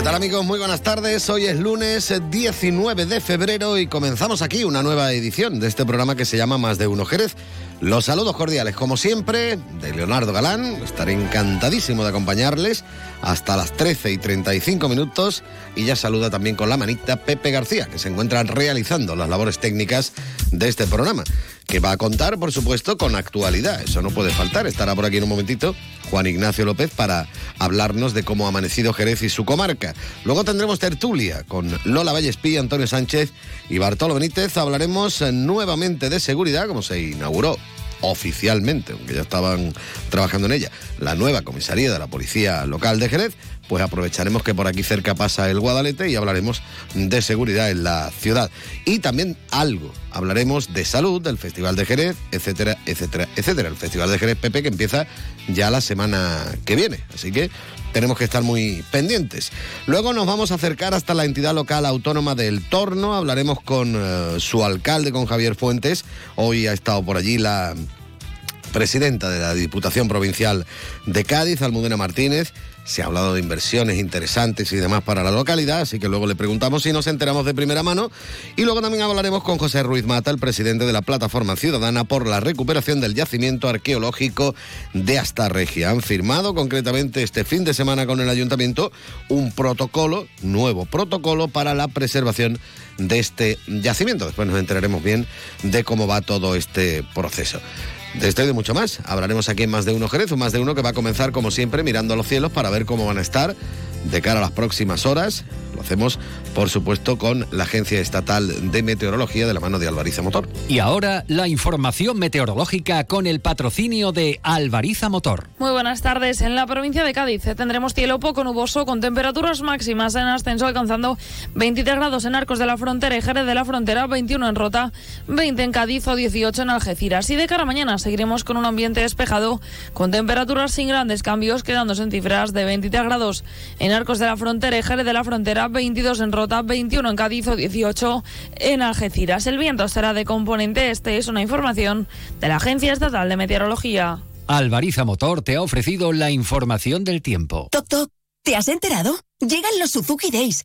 ¿Qué tal amigos? Muy buenas tardes. Hoy es lunes 19 de febrero y comenzamos aquí una nueva edición de este programa que se llama Más de Uno Jerez. Los saludos cordiales, como siempre, de Leonardo Galán. Estaré encantadísimo de acompañarles hasta las 13 y 35 minutos. Y ya saluda también con la manita Pepe García, que se encuentra realizando las labores técnicas de este programa, que va a contar, por supuesto, con actualidad. Eso no puede faltar. Estará por aquí en un momentito Juan Ignacio López para hablarnos de cómo ha amanecido Jerez y su comarca. Luego tendremos tertulia con Lola Vallespí, Antonio Sánchez y Bartolo Benítez. Hablaremos nuevamente de seguridad, como se inauguró oficialmente, aunque ya estaban trabajando en ella, la nueva comisaría de la Policía Local de Jerez, pues aprovecharemos que por aquí cerca pasa el Guadalete y hablaremos de seguridad en la ciudad. Y también algo, hablaremos de salud, del Festival de Jerez, etcétera, etcétera, etcétera. El Festival de Jerez Pepe que empieza ya la semana que viene, así que tenemos que estar muy pendientes. Luego nos vamos a acercar hasta la entidad local autónoma del Torno, hablaremos con eh, su alcalde, con Javier Fuentes. Hoy ha estado por allí la presidenta de la Diputación Provincial de Cádiz, Almudena Martínez. Se ha hablado de inversiones interesantes y demás para la localidad, así que luego le preguntamos si nos enteramos de primera mano. Y luego también hablaremos con José Ruiz Mata, el presidente de la Plataforma Ciudadana por la recuperación del yacimiento arqueológico de Astarregia. Han firmado concretamente este fin de semana con el ayuntamiento un protocolo, nuevo protocolo para la preservación de este yacimiento. Después nos enteraremos bien de cómo va todo este proceso. De esto y de mucho más. Hablaremos aquí en Más de Uno Jerez, un Más de Uno que va a comenzar como siempre mirando a los cielos para ver cómo van a estar de cara a las próximas horas. Lo hacemos, por supuesto, con la Agencia Estatal de Meteorología de la mano de Alvariza Motor. Y ahora la información meteorológica con el patrocinio de Alvariza Motor. Muy buenas tardes. En la provincia de Cádiz tendremos cielo poco nuboso con temperaturas máximas en ascenso alcanzando 23 grados en Arcos de la Frontera y Jerez de la Frontera, 21 en Rota, 20 en Cádiz o 18 en Algeciras. Y de cara a mañana seguiremos con un ambiente despejado con temperaturas sin grandes cambios, quedándose en cifras de 23 grados en Arcos de la Frontera y Jerez de la Frontera, 22 en Rota, 21 en Cádiz o 18 en Algeciras. El viento será de componente este, es una información de la Agencia Estatal de Meteorología. Alvariza Motor te ha ofrecido la información del tiempo. Toc, toc. ¿Te has enterado? Llegan los Suzuki Days.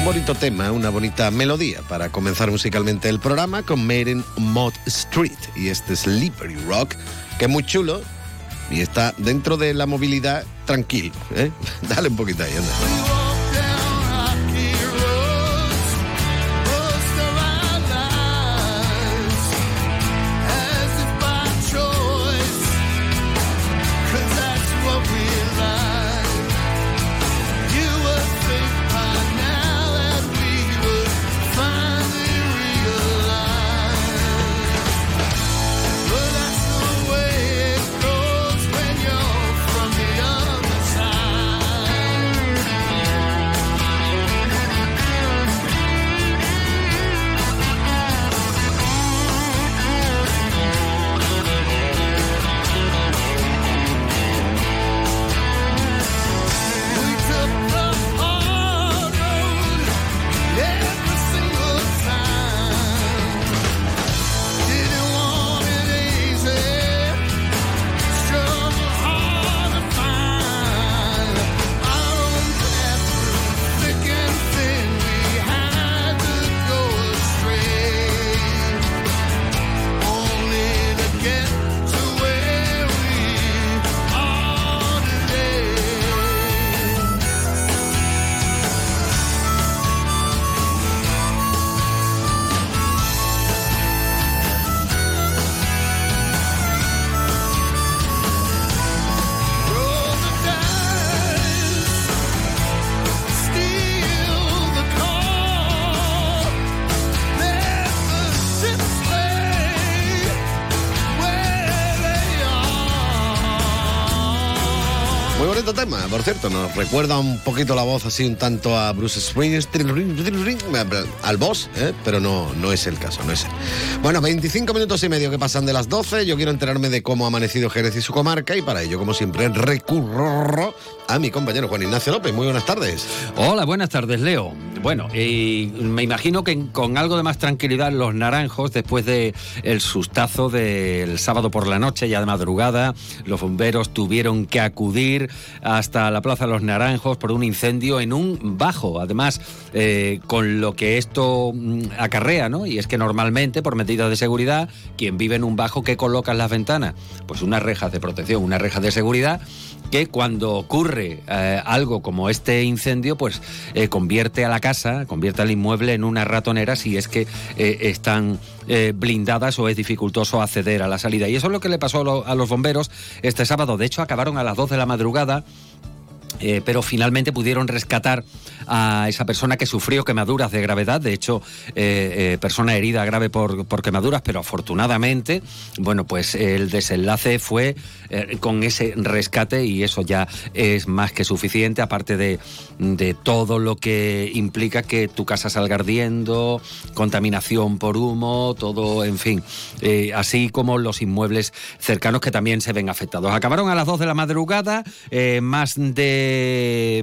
Un bonito tema, una bonita melodía para comenzar musicalmente el programa con Made in Mod Street y este Slippery Rock, que es muy chulo y está dentro de la movilidad tranquilo. ¿eh? Dale un poquito ahí, anda. Por cierto, nos recuerda un poquito la voz así un tanto a Bruce Springsteen, al boss, ¿eh? pero no, no es el caso, no es él. Bueno, 25 minutos y medio que pasan de las 12, yo quiero enterarme de cómo ha amanecido Jerez y su comarca y para ello, como siempre, recurro a mi compañero Juan Ignacio López. Muy buenas tardes. Hola, buenas tardes, Leo. Bueno, y me imagino que con algo de más tranquilidad los naranjos, después del el sustazo del sábado por la noche, ya de madrugada, los bomberos tuvieron que acudir hasta la Plaza de los Naranjos por un incendio en un bajo. Además, eh, con lo que esto mm, acarrea, ¿no? Y es que normalmente, por medidas de seguridad, quien vive en un bajo, ¿qué coloca en las ventanas? Pues unas rejas de protección, unas rejas de seguridad que cuando ocurre eh, algo como este incendio, pues eh, convierte a la casa, convierte al inmueble en una ratonera si es que eh, están blindadas o es dificultoso acceder a la salida. Y eso es lo que le pasó a, los bomberos este sábado. De hecho, acabaron a las 2 de la madrugada. Pero finalmente pudieron rescatar a esa persona que sufrió quemaduras de gravedad, de hecho, eh, eh, persona herida grave por, por, quemaduras, pero afortunadamente, bueno, pues el desenlace fue eh, con ese rescate y eso ya es más que suficiente, aparte de, de todo lo que implica que tu casa salga ardiendo, contaminación por humo, todo, en fin, así como los inmuebles cercanos que también se ven afectados. Acabaron a las 2 de la madrugada, más de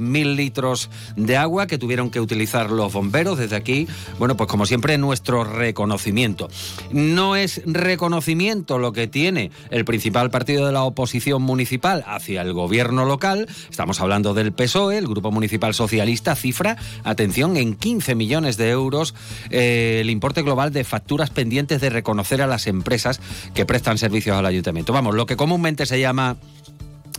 mil litros de agua que tuvieron que utilizar los bomberos. Desde aquí, bueno, pues como siempre, nuestro reconocimiento. No es reconocimiento lo que tiene el principal partido de la oposición municipal hacia el gobierno local. Estamos hablando del PSOE, el Grupo Municipal Socialista, cifra, atención, en 15 millones de euros eh, el importe global de facturas pendientes de reconocer a las empresas que prestan servicios al ayuntamiento. Vamos, lo que comúnmente se llama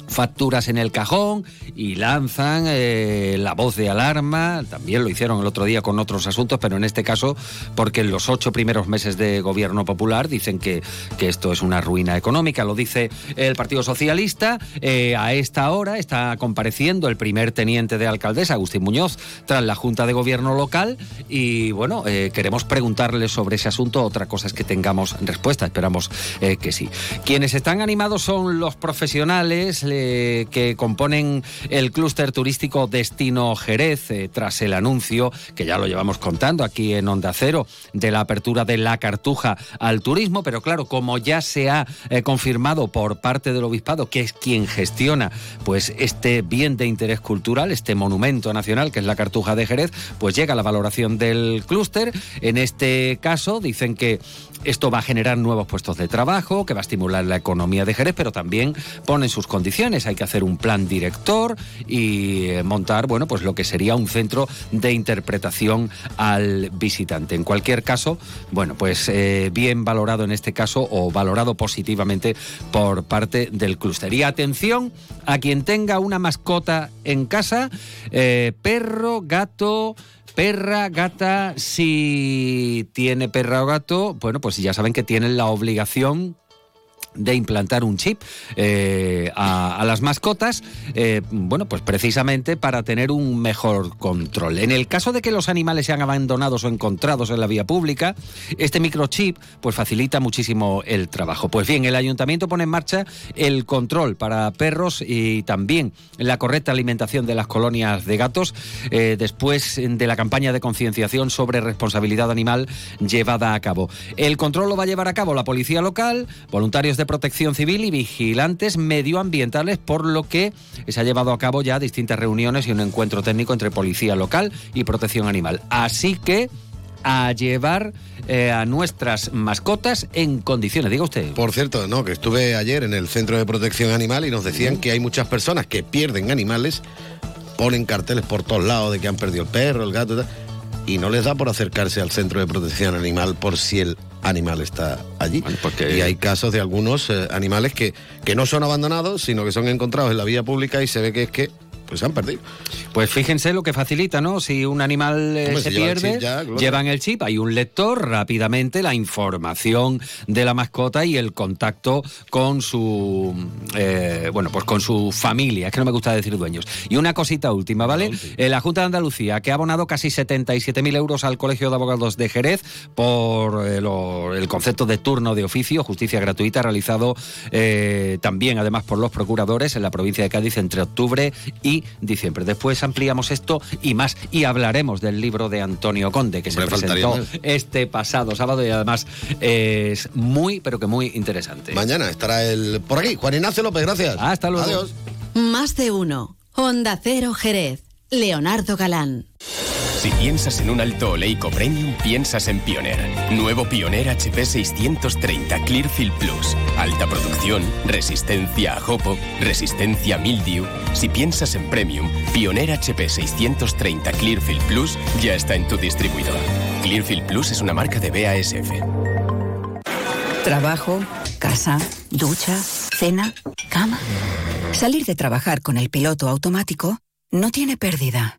facturas en el cajón y lanzan eh, la voz de alarma. También lo hicieron el otro día con otros asuntos, pero en este caso porque en los ocho primeros meses de gobierno popular dicen que, que esto es una ruina económica. Lo dice el Partido Socialista. Eh, a esta hora está compareciendo el primer teniente de alcaldesa, Agustín Muñoz, tras la Junta de Gobierno local. Y bueno, eh, queremos preguntarle sobre ese asunto. Otra cosa es que tengamos respuesta. Esperamos que sí. Quienes están animados son los profesionales que componen el clúster turístico Destino Jerez, eh, tras el anuncio, que ya lo llevamos contando aquí en Onda Cero, de la apertura de la Cartuja al turismo, pero claro, como ya se ha eh, confirmado por parte del Obispado, que es quien gestiona pues este bien de interés cultural, este monumento nacional que es la Cartuja de Jerez, pues llega la valoración del clúster. En este caso dicen que esto va a generar nuevos puestos de trabajo, que va a estimular la economía de Jerez, pero también ponen sus condiciones. Hay que hacer un plan director y eh, montar, bueno, pues lo que sería un centro de interpretación al visitante. En cualquier caso, bueno, pues eh, bien valorado en este caso o valorado positivamente por parte del clúster. Y atención a quien tenga una mascota en casa, eh, perro, gato, perra, gata, si tiene perra o gato, bueno, pues ya saben que tienen la obligación de implantar un chip eh, a, las mascotas, eh, bueno, pues precisamente para tener un mejor control. En el caso de que los animales sean abandonados o encontrados en la vía pública, este microchip pues facilita muchísimo el trabajo. Pues bien, el ayuntamiento pone en marcha el control para perros y también la correcta alimentación de las colonias de gatos eh, después de la campaña de concienciación sobre responsabilidad animal llevada a cabo. El control lo va a llevar a cabo la policía local, voluntarios de protección civil y vigilantes medioambientales, por lo que se ha llevado a cabo ya distintas reuniones y un encuentro técnico entre policía local y protección animal. Así que a llevar eh, a nuestras mascotas en condiciones, diga usted. Por cierto, no, que estuve ayer en el Centro de Protección Animal y nos decían que hay muchas personas que pierden animales, ponen carteles por todos lados de que han perdido el perro, el gato, y no les da por acercarse al Centro de Protección Animal por si el animal está allí. Y hay casos de algunos eh, animales que, que no son abandonados, sino que son encontrados en la vía pública y se ve que es que pues se han perdido. Pues fíjense lo que facilita, ¿no? Si un animal eh, Hombre, se lleva pierde, chip ya, claro. llevan el chip, hay un lector, rápidamente la información de la mascota y el contacto con su, eh, bueno, pues con su familia, es que no me gusta decir dueños. Y una cosita última, ¿vale? Eh, la Junta de Andalucía, que ha abonado casi 77.000 euros al Colegio de Abogados de Jerez por eh, lo- el concepto de turno de oficio, justicia gratuita, realizado eh, también, además, por los procuradores en la provincia de Cádiz entre octubre y diciembre. Después ampliamos esto y más, y hablaremos del libro de Antonio Conde, que se presentó más. este pasado sábado y además es muy, pero que muy interesante. Mañana estará el por aquí. Juan Ignacio López, gracias. Hasta luego. Adiós. Más de uno. Onda Cero Jerez. Leonardo Galán. Si piensas en un alto oleico premium, piensas en Pioneer. Nuevo Pioneer HP 630 Clearfield Plus. Alta producción, resistencia a jopo, resistencia a mildew. Si piensas en premium, Pioneer HP 630 Clearfield Plus ya está en tu distribuidor. Clearfield Plus es una marca de BASF. Trabajo, casa, ducha, cena, cama. Salir de trabajar con el piloto automático no tiene pérdida,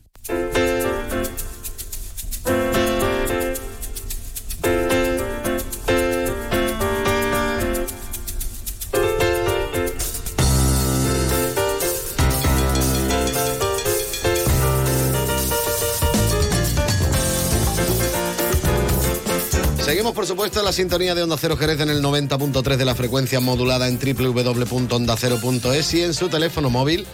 Por supuesto, la sintonía de Onda Cero Jerez en el 90.3 de la frecuencia modulada en www.ondacero.es y en su teléfono móvil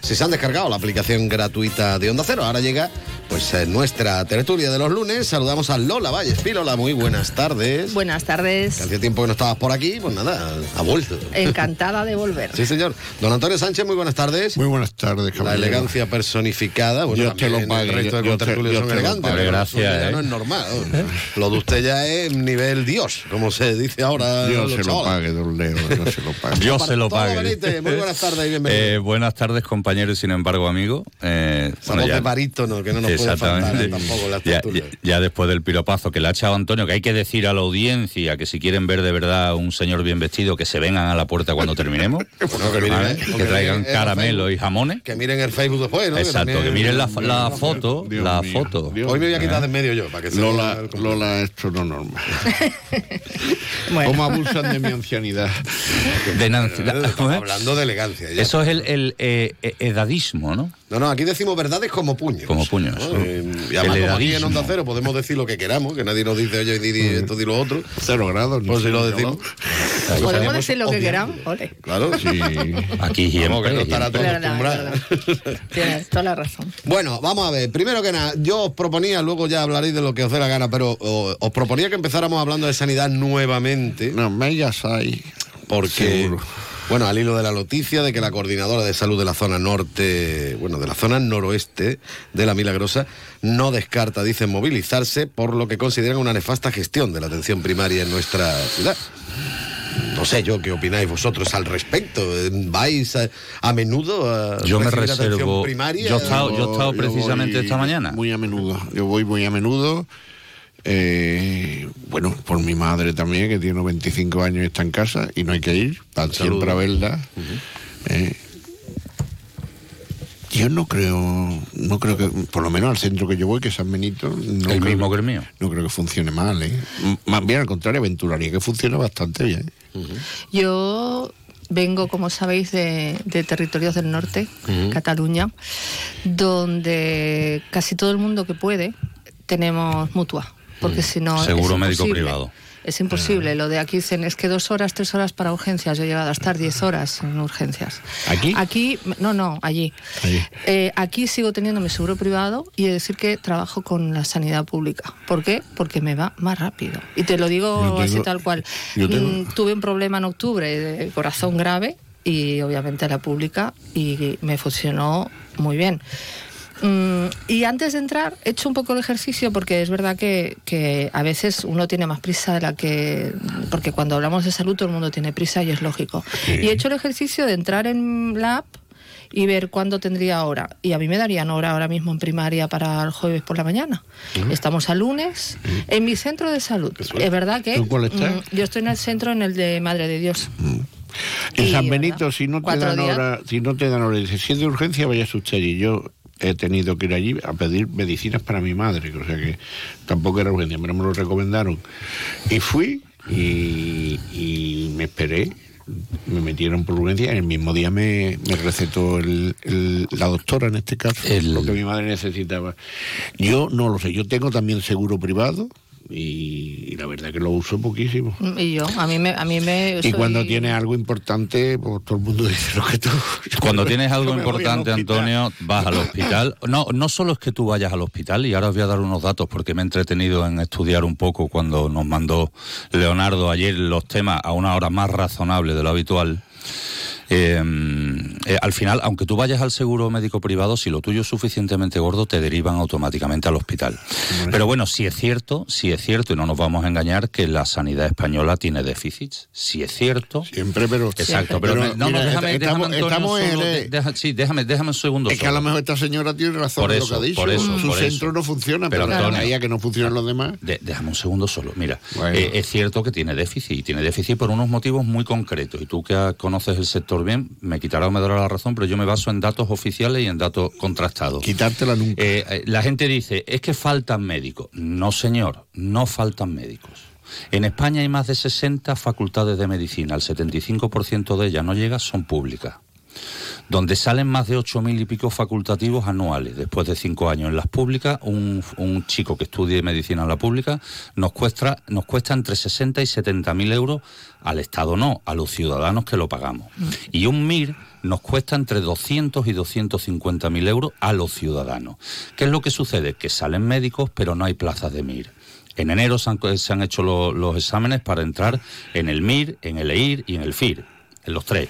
si se han descargado la aplicación gratuita de Onda Cero. Ahora llega pues eh, nuestra tertulia de los lunes. Saludamos a Lola Valles. Lola, muy buenas tardes. Buenas tardes. Que hacía tiempo que no estabas por aquí, pues nada, ha vuelto. Encantada de volver. Sí, señor. Don Antonio Sánchez, muy buenas tardes. Muy buenas tardes, La caballero. elegancia personificada. Bueno, Dios te lo también el pague, resto de Dios te- contertulios son elegantes. pague. pero Gracias, ya ¿eh? no es normal. Lo de usted ya es nivel Dios, como se dice ahora. Dios se lo pague, don Leo, Dios se lo pague. Dios se lo pague. Benítez, muy buenas tardes y bienvenido. Eh, buenas tardes, compañeros y sin embargo, amigos. Eh, voz de barítono que no nos eh, tampoco las Ya, tertulias. ya- ya después del piropazo que le ha echado Antonio, que hay que decir a la audiencia que si quieren ver de verdad un señor bien vestido, que se vengan a la puerta cuando terminemos. Bueno, que miren, ¿vale? eh, que traigan caramelos y jamones. Que miren el Facebook después, ¿no? Exacto, que también- miren la, la foto, Dios la mío, foto. Dios Hoy me voy a quitar ¿Eh? de en medio yo, para que se Lola, Lola, esto no es normal. Bueno. ¿Cómo abusan de mi ancianidad? De Nancy- Estamos ¿cómo es? hablando de elegancia. ya. Eso es el, el, eh, eh, edadismo, ¿no? No, no, aquí decimos verdades como puños. Como puños. ¿no? Eh, y además, como aquí en. Onda Cero podemos decir lo que queramos, que nadie nos dice, oye, di, di esto, di lo otro. Cero grados. Pues si lo decimos. Podemos decir lo que queramos. Ole. Claro, sí. Aquí Vamos, que no siempre. estará todo Verdad, acostumbrado. Tienes toda la razón. Bueno, vamos a ver. Primero que nada, yo os proponía, luego ya hablaréis de lo que os dé la gana, pero os proponía que empezáramos hablando de sanidad nuevamente. No, me ya hay. Porque, Seguro. Bueno, al hilo de la noticia de que la coordinadora de salud de la zona norte, bueno, de la zona noroeste de la Milagrosa, no descarta, dicen, movilizarse por lo que consideran una nefasta gestión de la atención primaria en nuestra ciudad. No sé yo qué opináis vosotros al respecto. ¿Vais a, a menudo a Yo me reservo- primaria? yo he estado- yo he estado precisamente esta mañana. Muy a menudo. Yo voy muy a menudo. Eh, bueno, por mi madre también, que tiene 25 años y está en casa y no hay que ir, para siempre a verla. Eh, yo no creo, no creo que, por lo menos al centro que yo voy, que es San Benito, no El creo mismo que el mío. No creo que funcione mal, ¿eh? Más bien al contrario, aventuraría que funciona bastante bien. Yo vengo, como sabéis, de, de territorios del norte, Cataluña, donde casi todo el mundo que puede tenemos mutua. Porque si no. Seguro es médico privado. Es imposible. Lo de aquí dicen es que dos horas, tres horas para urgencias. Yo he llegado a estar diez horas en urgencias. ¿Aquí? Aquí, no, no, allí. Allí. Eh, aquí sigo teniendo mi seguro privado y he de decir que trabajo con la sanidad pública. ¿Por qué? Porque me va más rápido. Y te lo digo tengo- así tal cual. Mm, tuve un problema en octubre de corazón grave y obviamente la pública y me funcionó muy bien. Mm, y antes de entrar, he hecho un poco el ejercicio porque es verdad que, que a veces uno tiene más prisa de la que. Porque cuando hablamos de salud, todo el mundo tiene prisa y es lógico. Y he hecho el ejercicio de entrar en la app y ver cuándo tendría hora. Y a mí me darían hora ahora mismo en primaria para el jueves por la mañana. Estamos a lunes en mi centro de salud. Es verdad que. ¿Tú cuál estás? mm, yo estoy en el centro, en el de Madre de Dios. En San ¿verdad? Benito, si no te dan días. hora, si no te dan hora, dice, si es de urgencia, vaya usted. Y yo he tenido que ir allí a pedir medicinas para mi madre, o sea que tampoco era urgencia, pero me lo recomendaron. Y fui y, y me esperé, me metieron por urgencia, el mismo día me, me recetó el- el- la doctora, en este caso, lo que mi madre necesitaba. Yo no lo sé, yo tengo también seguro privado. Y, y la verdad que lo uso poquísimo. Y yo, a mí me. A mí me Y soy- cuando tienes algo importante, pues todo el mundo dice lo que tú. Cuando tienes algo importante, hospital. Antonio, vas al hospital. No, no solo es que tú vayas al hospital, y ahora os voy a dar unos datos porque me he entretenido en estudiar un poco cuando nos mandó Leonardo ayer los temas a una hora más razonable de lo habitual. Eh, eh, al final, aunque tú vayas al seguro médico privado, si lo tuyo es suficientemente gordo, te derivan automáticamente al hospital. Pero bueno, si es cierto, si es cierto, y no nos vamos a engañar, que la sanidad española tiene déficits. Si es cierto. Siempre, pero. Exacto, pero, Pero, me- no, mira, no, déjame, estamos- déjame, Antonio, estamos en solo- el- de- deja- sí, déjame, déjame un segundo. Es que a lo mejor esta señora tiene razón Por en eso, lo que ha dicho. por eso, Su por centro eso. no funciona, Pero, pero, Antonio, que no funcionan los demás. De- déjame un segundo solo. Mira, eh, es cierto que tiene déficit y tiene déficit por unos motivos muy concretos. Y tú que conoces el sector bien, me quitará o me dará la razón, pero yo me baso en datos oficiales y en datos contrastados. Quitártela nunca. Eh, eh, la gente dice, es que faltan médicos. No, señor, no faltan médicos. En España hay más de 60 facultades de medicina, el 75% de ellas no llega, son públicas donde salen más de 8.000 y pico facultativos anuales. Después de cinco años en las públicas, un, un chico que estudie medicina en la pública nos cuesta, nos cuesta entre 60 y 70.000 euros al Estado, no, a los ciudadanos que lo pagamos. Y un MIR nos cuesta entre 200 y 250.000 euros a los ciudadanos. ¿Qué es lo que sucede? Que salen médicos, pero no hay plazas de MIR. En enero se han, se han hecho lo- los exámenes para entrar en el MIR, en el EIR y en el FIR, en los tres.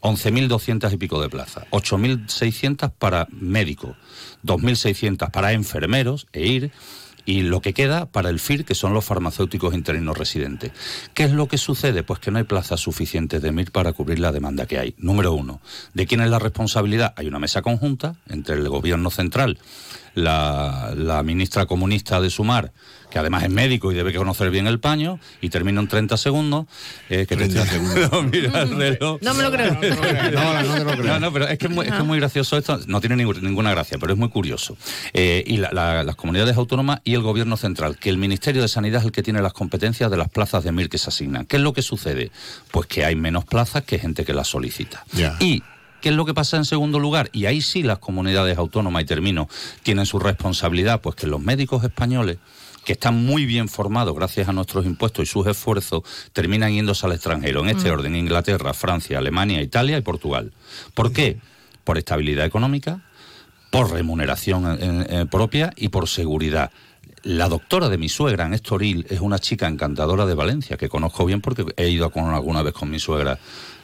11.200 y pico de plazas, 8.600 para médicos, 2.600 para enfermeros, EIR, y lo que queda para el FIR, que son los farmacéuticos interinos residentes. ¿Qué es lo que sucede? Pues que no hay plazas suficientes de MIR para cubrir la demanda que hay. Número uno, ¿de quién es la responsabilidad? Hay una mesa conjunta entre el gobierno central, la, la ministra comunista de Sumar, que además es médico y debe conocer bien el paño, y termino en 30 segundos. eh, que 30 te- segundos. Mira el reloj. No me lo creo. No, no te lo creo. No, no, pero es que es muy, es que es muy gracioso esto. No tiene ningún- ninguna gracia, pero es muy curioso. Eh, y la- la- las comunidades autónomas y el gobierno central, que el Ministerio de Sanidad es el que tiene las competencias de las plazas de MIR que se asignan. ¿Qué es lo que sucede? Pues que hay menos plazas que gente que las solicita. Y ¿Qué es lo que pasa en segundo lugar? Y ahí sí las comunidades autónomas, y termino, tienen su responsabilidad, pues que los médicos españoles, que están muy bien formados gracias a nuestros impuestos y sus esfuerzos, terminan yéndose al extranjero. En este Mm. orden, Inglaterra, Francia, Alemania, Italia y Portugal. ¿Por qué? Por estabilidad económica, por remuneración eh, eh, propia y por seguridad. La doctora de mi suegra en Estoril es una chica encantadora de Valencia, que conozco bien porque he ido con, alguna vez con mi suegra.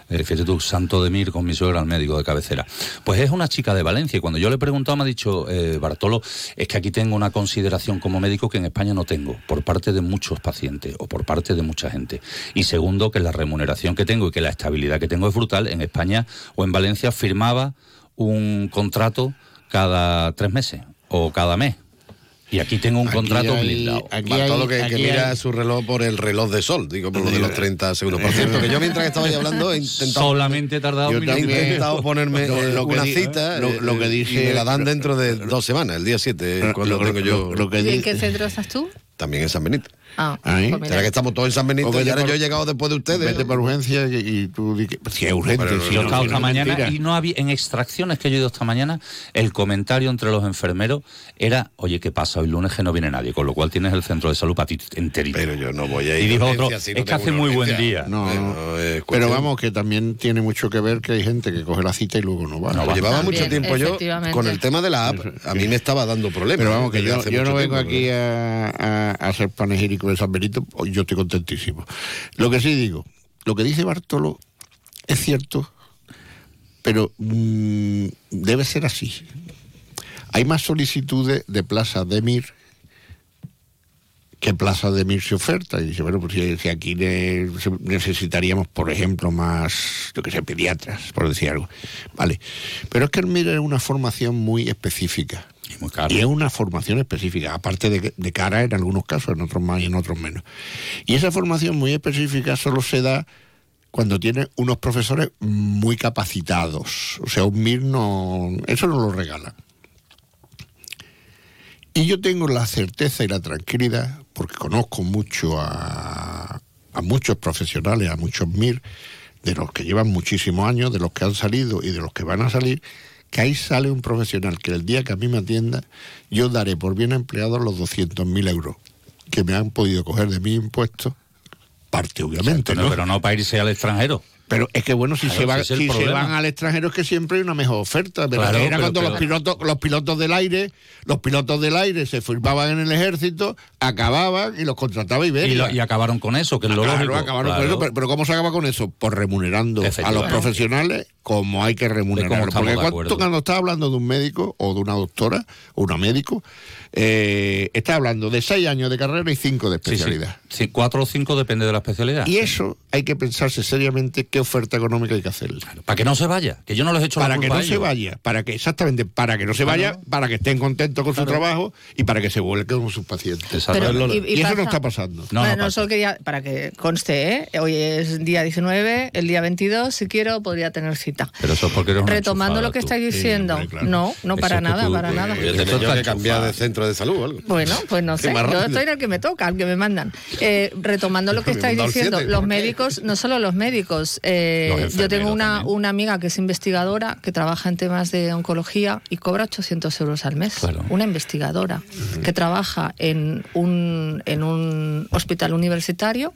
Fíjate tú, Santo de Mir con mi suegra al médico de cabecera. Pues es una chica de Valencia y cuando yo le he preguntado me ha dicho, eh, Bartolo, es que aquí tengo una consideración como médico que en España no tengo, por parte de muchos pacientes o por parte de mucha gente. Y segundo, que la remuneración que tengo y que la estabilidad que tengo es brutal. En España o en Valencia firmaba un contrato cada tres meses o cada mes. Y aquí tengo un Aquí contrato hay- blindado. aquí Bartolo que, que aquí mira hay- su reloj por el reloj de sol, digo, por lo de los 30 segundos. Por cierto, que yo mientras que estaba ahí hablando he intentado... Solamente he tardado Yo un he intentado ponerme Lo- eh, lo que una di- cita lo- eh, lo que eh, dice- y me la dan dentro de dos semanas, el día 7, cuando lo- tengo yo... lo- lo que ¿Y en qué centro estás tú? También en San Benito. Ah, Ahí. pues mira. Será que estamos todos en San Benito y ahora por- yo he llegado después de ustedes. Vete por urgencia y, y tú di que- si es urgente. Pero si Yo he no, estado si esta no mañana mentira. y no había, en extracciones que yo he ido esta mañana, el comentario entre los enfermeros era, oye, ¿qué pasa? Hoy lunes que no viene nadie, con lo cual tienes el centro de salud para ti enterito. Pero yo no voy a ir Y dijo otro, si no es que hace muy buen urgencia". día. No, Pero vamos, que también tiene mucho que ver que hay gente que coge la cita y luego no va. No va. Llevaba También, mucho tiempo yo con el tema de la app. A mí me estaba dando problemas. Pero vamos, que yo, hace yo no vengo aquí a, a, a ser panegírico de San Benito, pues yo estoy contentísimo. Lo que sí digo, lo que dice Bartolo es cierto, pero mm, debe ser así. Hay más solicitudes de plazas de MIR que plazas de MIR se oferta. Y dice, bueno, pues si, aquí necesitaríamos, por ejemplo, más, yo que sé, pediatras, por decir algo. Vale. Pero es que el MIR es una formación muy específica. Y es una formación específica, aparte de, de cara en algunos casos, en otros más y en otros menos. Y esa formación muy específica solo se da cuando tiene unos profesores muy capacitados. O sea, un MIR no. Eso no lo regala. Y yo tengo la certeza y la tranquilidad, porque conozco mucho a muchos profesionales, a muchos MIR, de los que llevan muchísimos años, de los que han salido y de los que van a salir, que ahí sale un profesional que el día que a mí me atienda, yo daré por bien empleado los 200.000 euros que me han podido coger de mis impuestos, parte obviamente, ¿no? Pero no para irse al extranjero. Pero es que bueno, si, Claro, se, van, si se van al extranjero es que siempre hay una mejor oferta. Pero Claro, era pero- cuando pero- los pilotos, los pilotos del aire, los pilotos del aire se firmaban en el ejército, acababan y los contrataba Y, lo- y acabaron con eso, que es lo Claro, lógico. acabaron con eso, pero, pero ¿cómo se acaba con eso? Por remunerando a los profesionales como hay que remunerarlos. Porque cuando, cuando estás hablando de un médico o de una doctora o una médico, eh, estás hablando de seis años de carrera y cinco de Sí, sí. Sí, cuatro o cinco depende de la especialidad. Y eso hay que pensarse seriamente qué oferta económica hay que hacerle. Para que no se vaya, que yo no les he hecho la para que no a se vaya, para que exactamente, para que no se vaya, para que estén contentos con su trabajo y para que se vuelquen con sus pacientes. Pero- y, y- y eso no está pasando. No, bueno, no no, pasa. solo quería, para que conste, ¿eh? hoy es día 19, el día 22, si quiero, podría tener cita. Pero eso es porque Retomando lo que tú. estáis diciendo, hombre, claro. no, no Eso para es que nada, tú, para eh, nada. Yo que cambiar de centro de salud o algo. Bueno, pues no sé, yo estoy en el que me toca, al que me mandan. Eh, retomando lo que estáis diciendo, los médicos, no solo los médicos, eh, Los yo tengo una, también. una amiga que es investigadora, que trabaja en temas de oncología y cobra 800 euros al mes. Claro. Una investigadora que trabaja en un, en un hospital universitario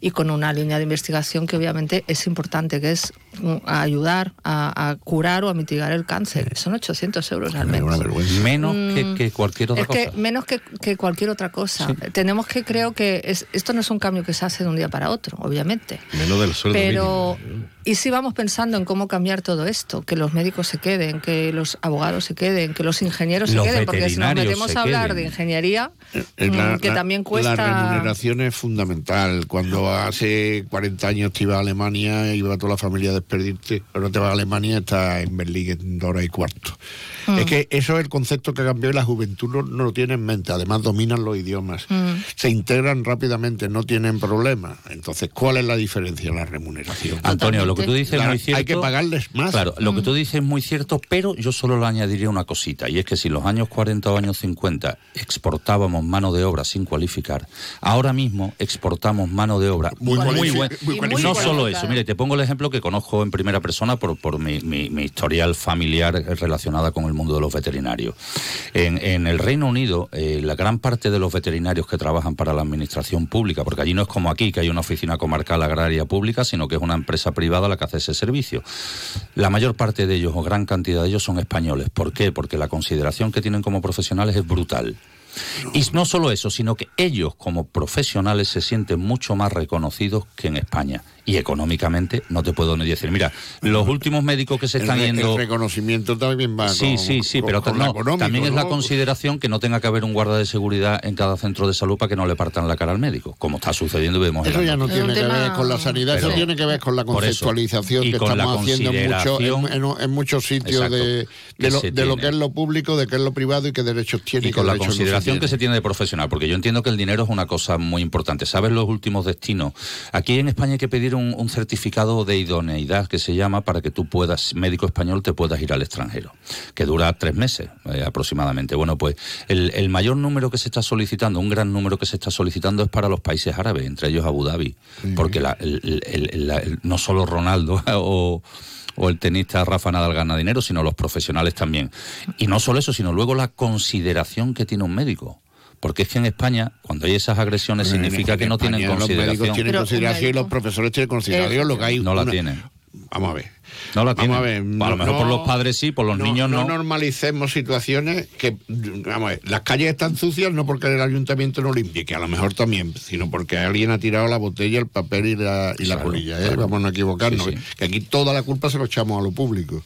y con una línea de investigación que obviamente es importante, que es mm, ayudar a, a curar o a mitigar el cáncer. Son 800 euros al vergüenza. Menos que, que cualquier otra Mm. Es que cosa. menos que, que cualquier otra cosa. Tenemos que, creo que es- esto no es un cambio que se hace de un día para otro, obviamente. Menos del sueldo Pero, mínimo. ¿y si vamos pensando en cómo cambiar todo esto? Que los médicos se queden, que los abogados se queden, que los ingenieros Los se queden, porque si nos metemos a hablar queden. de ingeniería, Eh, mm, la- que la- también cuesta... La remuneración es fundamental. Cuando hace 40 años te ibas a Alemania, iba toda la familia a despedirte. Ahora te vas a Alemania, estás en Berlín en dos horas y cuarto. Mm. Es que eso es el concepto que cambió y la juventud no, no lo tiene en mente. Además, dominan los idiomas. Mm. Se integran rápidamente, no tienen problemas. Entonces, ¿cuál es la diferencia? La remuneración. Antonio, lo que tú dices es muy cierto. Hay que pagarles más. Claro, lo que tú dices es muy cierto, pero yo solo le añadiría una cosita, y es que si en los años 40 o años 50 exportábamos mano de obra sin cualificar, ahora mismo exportamos mano de obra Muy muy, buena. muy Y cualificada. No solo eso, mire, te pongo el ejemplo que conozco en primera persona por, por mi, mi- mi historial familiar relacionada con el mundo de los veterinarios. En, en el Reino Unido, eh, la gran parte de los veterinarios que trabajan para la administración pública, porque allí no es como aquí, que hay una oficina comarcal agraria pública, sino que es una empresa privada la que hace ese servicio. La mayor parte de ellos, o gran cantidad de ellos, son españoles. ¿Por qué? Porque la consideración que tienen como profesionales es brutal. Y no solo eso, sino que ellos como profesionales se sienten mucho más reconocidos que en España. Y económicamente no te puedo ni decir, mira, los últimos médicos que se El están re- yendo... El reconocimiento también va Sí, con- sí, sí, con- pero con no, también es la consideración que no tenga que haber un guarda de seguridad en cada centro de salud para que no le partan la cara al médico, como está sucediendo y vemos en Eso ya no tiene que tema- ver con la sanidad, eso tiene que ver con la eso. conceptualización Y que con estamos haciendo en, mucho- en- consideración- en- en muchos sitios Exacto, de, de lo, de que es lo público, de qué es lo privado y qué derechos tiene y con qué la derechos que se tiene de profesional, porque yo entiendo que el dinero es una cosa muy importante. ¿Sabes los últimos destinos? Aquí en España hay que pedir un, un certificado de idoneidad que se llama para que tú puedas, médico español, te puedas ir al extranjero, que dura tres meses eh, aproximadamente. Bueno, pues el, el mayor número que se está solicitando, un gran número que se está solicitando es para los países árabes, entre ellos Abu Dhabi, porque la- el- el- el- la- el- no solo Ronaldo o, o el tenista Rafa Nadal gana dinero, sino los profesionales también. Y no solo eso, sino luego la consideración que tiene un médico. Porque es que en España, cuando hay esas agresiones, significa que no España tienen Los consideración. médicos tienen Pero consideración y los profesores tienen consideración. lo que hay No la una- tienen. Vamos a ver. No la Vamos a ver. a lo mejor por los padres sí, por los niños no. No normalicemos situaciones que, vamos a ver, las calles están sucias no porque el ayuntamiento no limpie, que a lo mejor también, sino porque alguien ha tirado la botella, el papel y la, y la colilla. ¿eh? claro. Vamos a no equivocarnos. Sí, sí. Que aquí toda la culpa se lo echamos a lo público.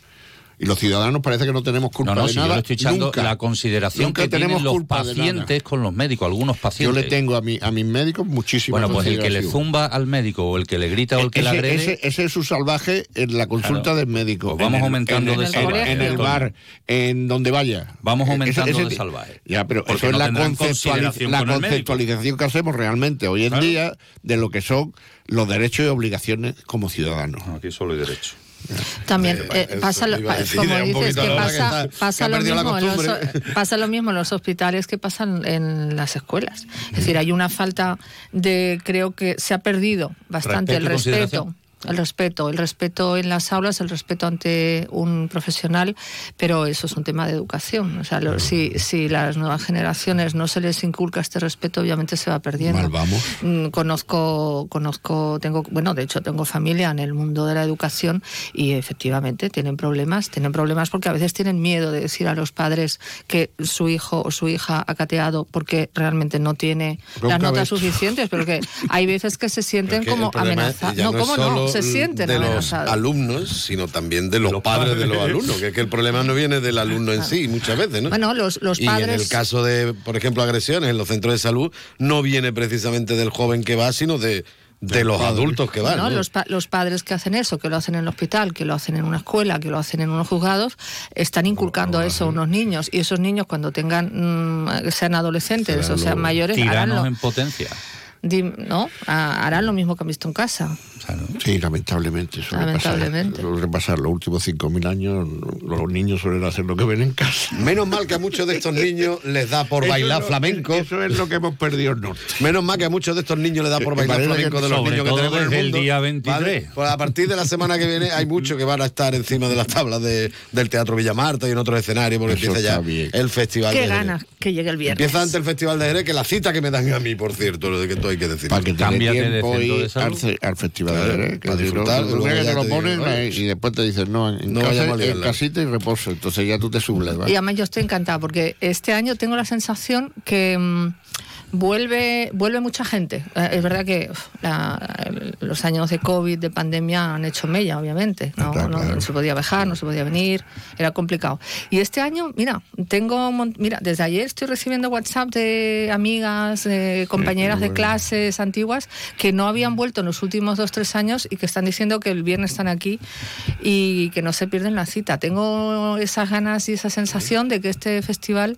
Y los ciudadanos parece que no tenemos culpa No, no, de si yo nada. le estoy echando nunca. la consideración Nunca que tenemos tienen los pacientes con los médicos, algunos Yo pacientes. le tengo a, mi, a mis médicos muchísima Bueno, pues el que le zumba al médico o el que le grita o el que le ese, agrede. ese- ese es su salvaje en la consulta Claro. del médico. Pues vamos En el- aumentando en de el, salvaje, En, el bar, en donde vaya. Vamos Eh, aumentando ese- de salvaje. Ya, pero Porque eso es no la, tendrán conceptualiz- la con el conceptualización que hacemos realmente hoy en Claro. día de lo que son los derechos y obligaciones como ciudadanos. Aquí solo hay derecho. También eh, eso pasa, lo- como dices, que que pasa, está- lo mismo en los, pasa lo mismo en los hospitales que pasan en las escuelas. Es decir, hay una falta de, creo que se ha perdido bastante Respeto el respeto. El respeto, el respeto en las aulas, el respeto ante un profesional, pero eso es un tema de educación. O sea, lo- si, si las nuevas generaciones no se les inculca este respeto, obviamente se va perdiendo. Mal vamos. Mm, Conozco, conozco, tengo, bueno, de hecho tengo familia en el mundo de la educación y efectivamente tienen problemas, tienen problemas porque a veces tienen miedo de decir a los padres que su hijo o su hija ha cateado porque realmente no tiene las notas suficientes, pero que hay veces que se sienten como ya No, ¿cómo no? Se sienten de los alumnos, sino también de los, padres, de los alumnos, que es que el problema no viene del alumno en sí, muchas veces, ¿no? Bueno, los, los y en padres... el caso de, por ejemplo, agresiones en los centros de salud, no viene precisamente del joven que va, sino de, de los adultos que van. No, ¿no? Los, pa- los padres que hacen eso, que lo hacen en el hospital, que lo hacen en una escuela, que lo hacen en unos juzgados, están inculcando eso a unos niños. Y esos niños cuando tengan, mm, sean adolescentes o sean mayores, harán Tiranos lo, en potencia. ¿No? Harán lo mismo que han visto en casa. Sí, lamentablemente. Suele Lamentablemente. Pasar, suele pasar los últimos 5.000 años, los niños suelen hacer lo que ven en casa. Menos mal que a muchos de estos niños les da por Eso bailar lo- flamenco. Eso es lo que hemos perdido el norte. Menos mal que a muchos de estos niños les da por Eh, bailar flamenco de los niños que tenemos en el desde el mundo. día 23. ¿vale? Pues a partir de la semana que viene hay muchos que van a estar encima de las tablas de- del Teatro Villamarta y en otros escenarios porque Eso empieza ya bien. el festival Qué de Jerez. ganas que llegue el viernes. Empieza antes el festival de Jerez que la cita que me dan a mí, por cierto, lo de que hay que decir. Para que te dé Cámbiate de tiempo y al, festival Claro, que para no- disfrutar, ves que te lo ponen eh, y después te dicen no, en, no casa- en casita y reposo. Entonces ya tú te sublevas. Y además yo estoy encantada porque este año tengo la sensación que mm, vuelve vuelve mucha gente. Eh, Es verdad que uf, la- los años de COVID, de pandemia, han hecho mella, obviamente. No, Está no- claro. no se podía viajar, no se podía venir, era complicado. Y este año, mira, tengo, mira, desde ayer estoy recibiendo WhatsApp de amigas, de compañeras de bueno. clases antiguas que no habían vuelto en los últimos dos, tres años y que están diciendo que el viernes están aquí y que no se pierden la cita. Tengo esas ganas y esa sensación de que este festival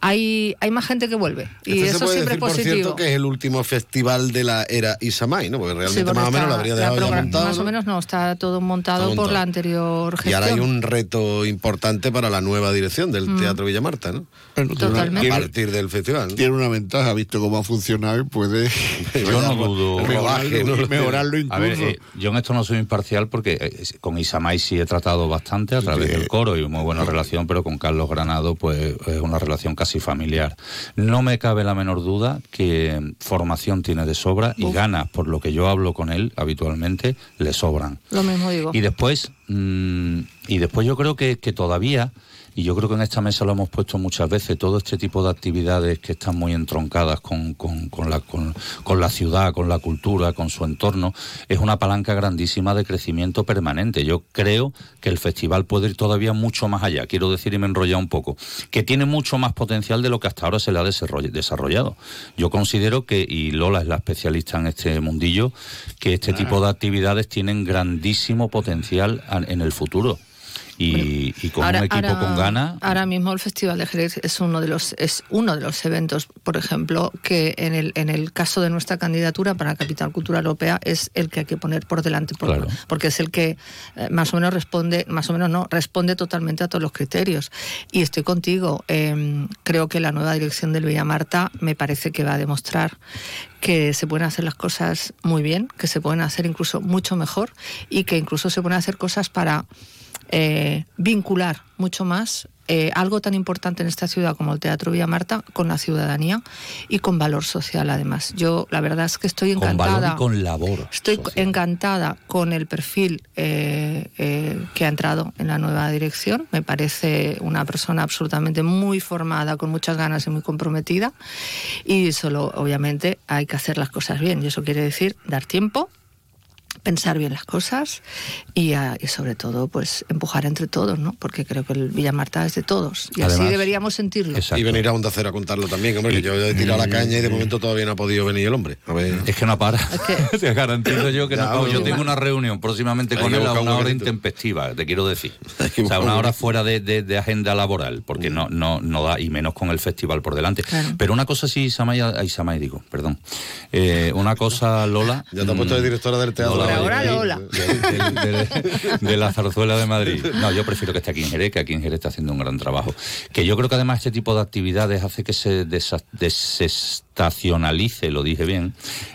hay, hay más gente que vuelve. Y Este se eso puede siempre decir, por es positivo. cierto, que es el último festival de la era Isamay, ¿no? Porque Sí, realmente porque más o menos lo habría la dejado ya montado. Más ¿no? o menos no, está todo montado, Está por montado. la anterior Y gestión. ahora hay un reto importante para la nueva dirección del Mm. Teatro Villamarta, ¿no? Totalmente. A Tiene, partir del festival. ¿no? tiene una ventaja, visto cómo ha funcionado, y puede Yo no dudo. mejorarlo, mejorarlo incluso. A ver, eh, yo en esto no soy imparcial porque eh, con Isamay sí he tratado bastante a través Sí. del coro y muy buena relación, pero con Carlos Granado pues es una relación casi familiar. No me cabe la menor duda que formación tiene de sobra y ganas, por lo que yo hablo con él habitualmente, le sobran. Lo mismo digo. Y después, mm, y después yo creo que, que todavía, y yo creo que en esta mesa lo hemos puesto muchas veces, todo este tipo de actividades que están muy entroncadas con, con- con la, ciudad, con la cultura, con su entorno, es una palanca grandísima de crecimiento permanente. Yo creo que el festival puede ir todavía mucho más allá. Quiero decir, y me he enrollado un poco, que tiene mucho más potencial de lo que hasta ahora se le ha desarroll- desarrollado. Yo considero que, y Lola es la especialista en este mundillo, que este tipo de actividades tienen grandísimo potencial en el futuro. Y, y con Ahora- un equipo ahora- con ganas. Ahora mismo el Festival de Jerez es uno de los es uno de los eventos, por ejemplo, que en el en el caso de nuestra candidatura para capital cultural europea es el que hay que poner por delante, por- Claro. porque es el que eh, más o menos responde, más o menos no responde totalmente a todos los criterios. Y estoy contigo. eh, creo que la nueva dirección del Villa Marta me parece que va a demostrar que se pueden hacer las cosas muy bien, que se pueden hacer incluso mucho mejor y que incluso se pueden hacer cosas para eh, vincular mucho más eh, algo tan importante en esta ciudad como el Teatro Villa Marta con la ciudadanía y con valor social además. Yo la verdad es que estoy Con encantada. valor y con labor. Estoy encantada con el perfil eh, eh, que ha entrado en la nueva dirección. Me parece una persona absolutamente muy formada, con muchas ganas y muy comprometida. Y solo, obviamente, hay que hacer las cosas bien. Y eso quiere decir dar tiempo, pensar bien las cosas y, ah, y sobre todo, pues empujar entre todos, ¿no? Porque creo que el Villa Marta es de todos. Y así deberíamos sentirlo. Y venir a Onda Cero a contarlo también, hombre, que yo he tirado la caña y de momento todavía no ha podido venir el hombre. A ver. Es que no para. Te garantizo yo que Ya, no para. Yo tengo una reunión próximamente Hay con él a una hora intempestiva, te quiero decir. O sea, una hora fuera de, de- de agenda laboral, porque no, no, no da, y menos con el festival por delante. Pero una cosa sí, Samay, ay, Samay digo, perdón. Eh, una cosa, Lola. Ya te has puesto de directora del teatro. Por ahora, Lola. de, de- de la zarzuela de Madrid. No, yo prefiero que esté aquí en Jerez, que aquí en Jerez está haciendo un gran trabajo. Que yo creo que además este tipo de actividades hace que se desa- desestacionalice, lo dije bien,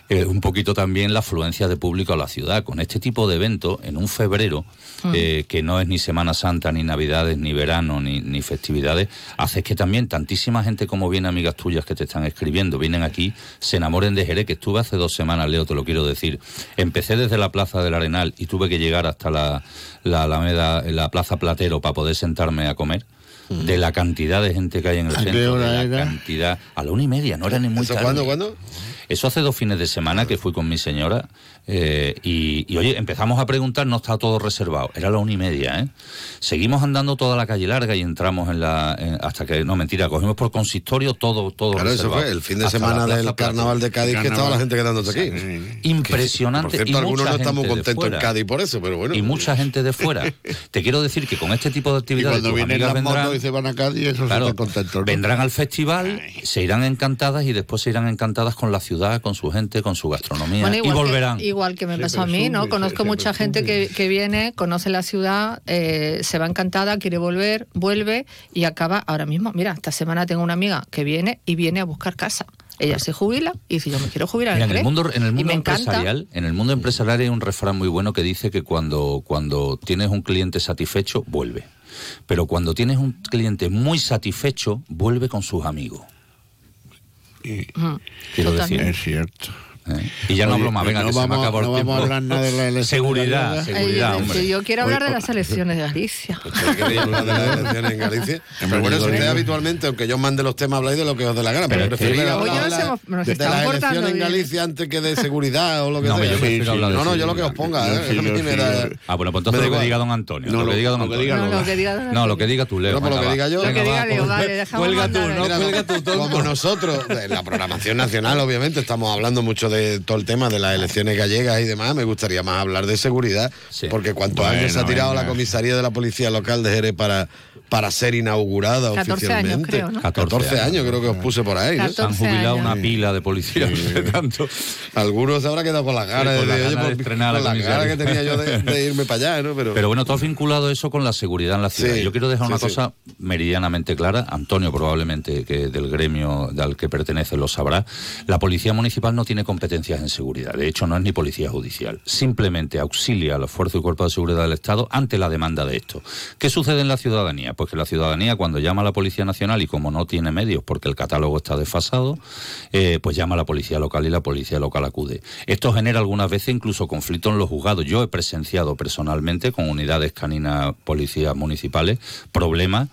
eh, un poquito también la afluencia de público a la ciudad. Con este tipo de eventos, en un febrero, Mm. eh, que no es ni Semana Santa, ni Navidades, ni verano, ni, ni festividades, hace que también tantísima gente como viene, amigas tuyas que te están escribiendo, vienen aquí, se enamoren de Jerez, que estuve hace dos semanas, Leo, te lo quiero decir. Empecé desde la Plaza del Arenal y tuve que llegar hasta la, la Alameda, la Plaza Platero para poder sentarme a comer. De la cantidad de gente que hay en el ¿A qué centro, de la era? cantidad. A la una y media, no era ni muy ¿Eso tarde. cuándo, cuándo? Eso hace dos fines de semana que fui con mi señora eh, y, y, oye, empezamos a preguntar, no está todo reservado. Era la una y media, ¿eh? Seguimos andando toda la calle larga y entramos en la... en- hasta que, no, mentira, cogimos por consistorio todo, todo Claro, eso fue el fin de Hasta semana del carnaval de Cádiz que estaba la gente quedándose aquí. Impresionante. Por cierto, y algunos mucha no estamos gente de contentos en fuera. Cádiz por eso, pero bueno. Y mucha gente de fuera. Te quiero decir que con este tipo de Y actividades cuando vienen las vendrán- motos y se van a Cádiz, eso Claro, se están contentos. ¿no? Vendrán al festival, se irán encantadas y después se irán encantadas con la ciudad, con su gente, con su gastronomía Bueno, y volverán. Que, igual que me Se pasó a mí, ¿no? Conozco se- se mucha gente que, que viene, conoce la ciudad, eh, se va encantada, quiere volver, vuelve y acaba ahora mismo. Mira, esta semana tengo una amiga que viene y viene a buscar casa. Ella se jubila y dice, yo me quiero jubilar Mira, en el Jerez". mundo, en el Y mundo empresarial, en el mundo empresarial hay un refrán muy bueno que dice que cuando, cuando tienes un cliente satisfecho, vuelve. Pero cuando tienes un cliente muy satisfecho, vuelve con sus amigos. Quiero decir. Es cierto. ¿Eh? Y ya no Oye, hablo más, venga, no que se me vamos- acabó el no vamos a tiempo. hablar nada de la elección Seguridad, gallega. seguridad, Ay, yo- hombre. yo quiero hablar de las elecciones de Galicia. quería hablar de las elecciones en Galicia. Pero bueno, si usted habitualmente, aunque yo mande los temas, habláis de lo que os dé la gana. Pero, Pero que- Hoy hablar de, la- nos de las elecciones en bien. Galicia antes que de seguridad o lo que No, sea. yo prefiero hablar de no, no, yo lo que os ponga. ¿eh? sí, sí, Ah, bueno, pues entonces lo que diga don Antonio. No, lo que diga don que Antonio. No, lo que diga No, que tú, Leo. No, por lo que diga yo. Lo que diga Leo, pues, Cuelga tú, no, cuelga tú. Como nosotros, de la programación nacional, obviamente, estamos hablando mucho de todo el tema de las elecciones gallegas y demás. Me gustaría más hablar de seguridad, porque cuántos Bueno, años se ha tirado venga. la comisaría de la policía local de Jerez para, para ser inaugurada 14 años, oficialmente. creo, ¿no? 14, años, creo que os puse por ahí. ¿no? Se han jubilado una pila de policías. de tanto. Algunos se habrá quedado con las ganas, de, estrenar con la que tenía yo de, de irme para allá, ¿no? Pero, Pero bueno, tú has vinculado eso con la seguridad en la ciudad. Sí, Yo quiero dejar sí, una sí. cosa meridianamente clara. Antonio probablemente, que del gremio al que pertenece, lo sabrá. La policía municipal no tiene competencias en seguridad. De hecho, no es ni policía judicial. Simplemente auxilia a los fuerzas y cuerpos de seguridad del Estado ante la demanda de esto. ¿Qué sucede en la ciudadanía? Que la ciudadanía, cuando llama a la Policía Nacional y como no tiene medios porque el catálogo está desfasado, eh, pues llama a la policía local y la policía local acude. Esto genera algunas veces incluso conflicto en los juzgados. Yo he presenciado personalmente con unidades caninas policías municipales problemas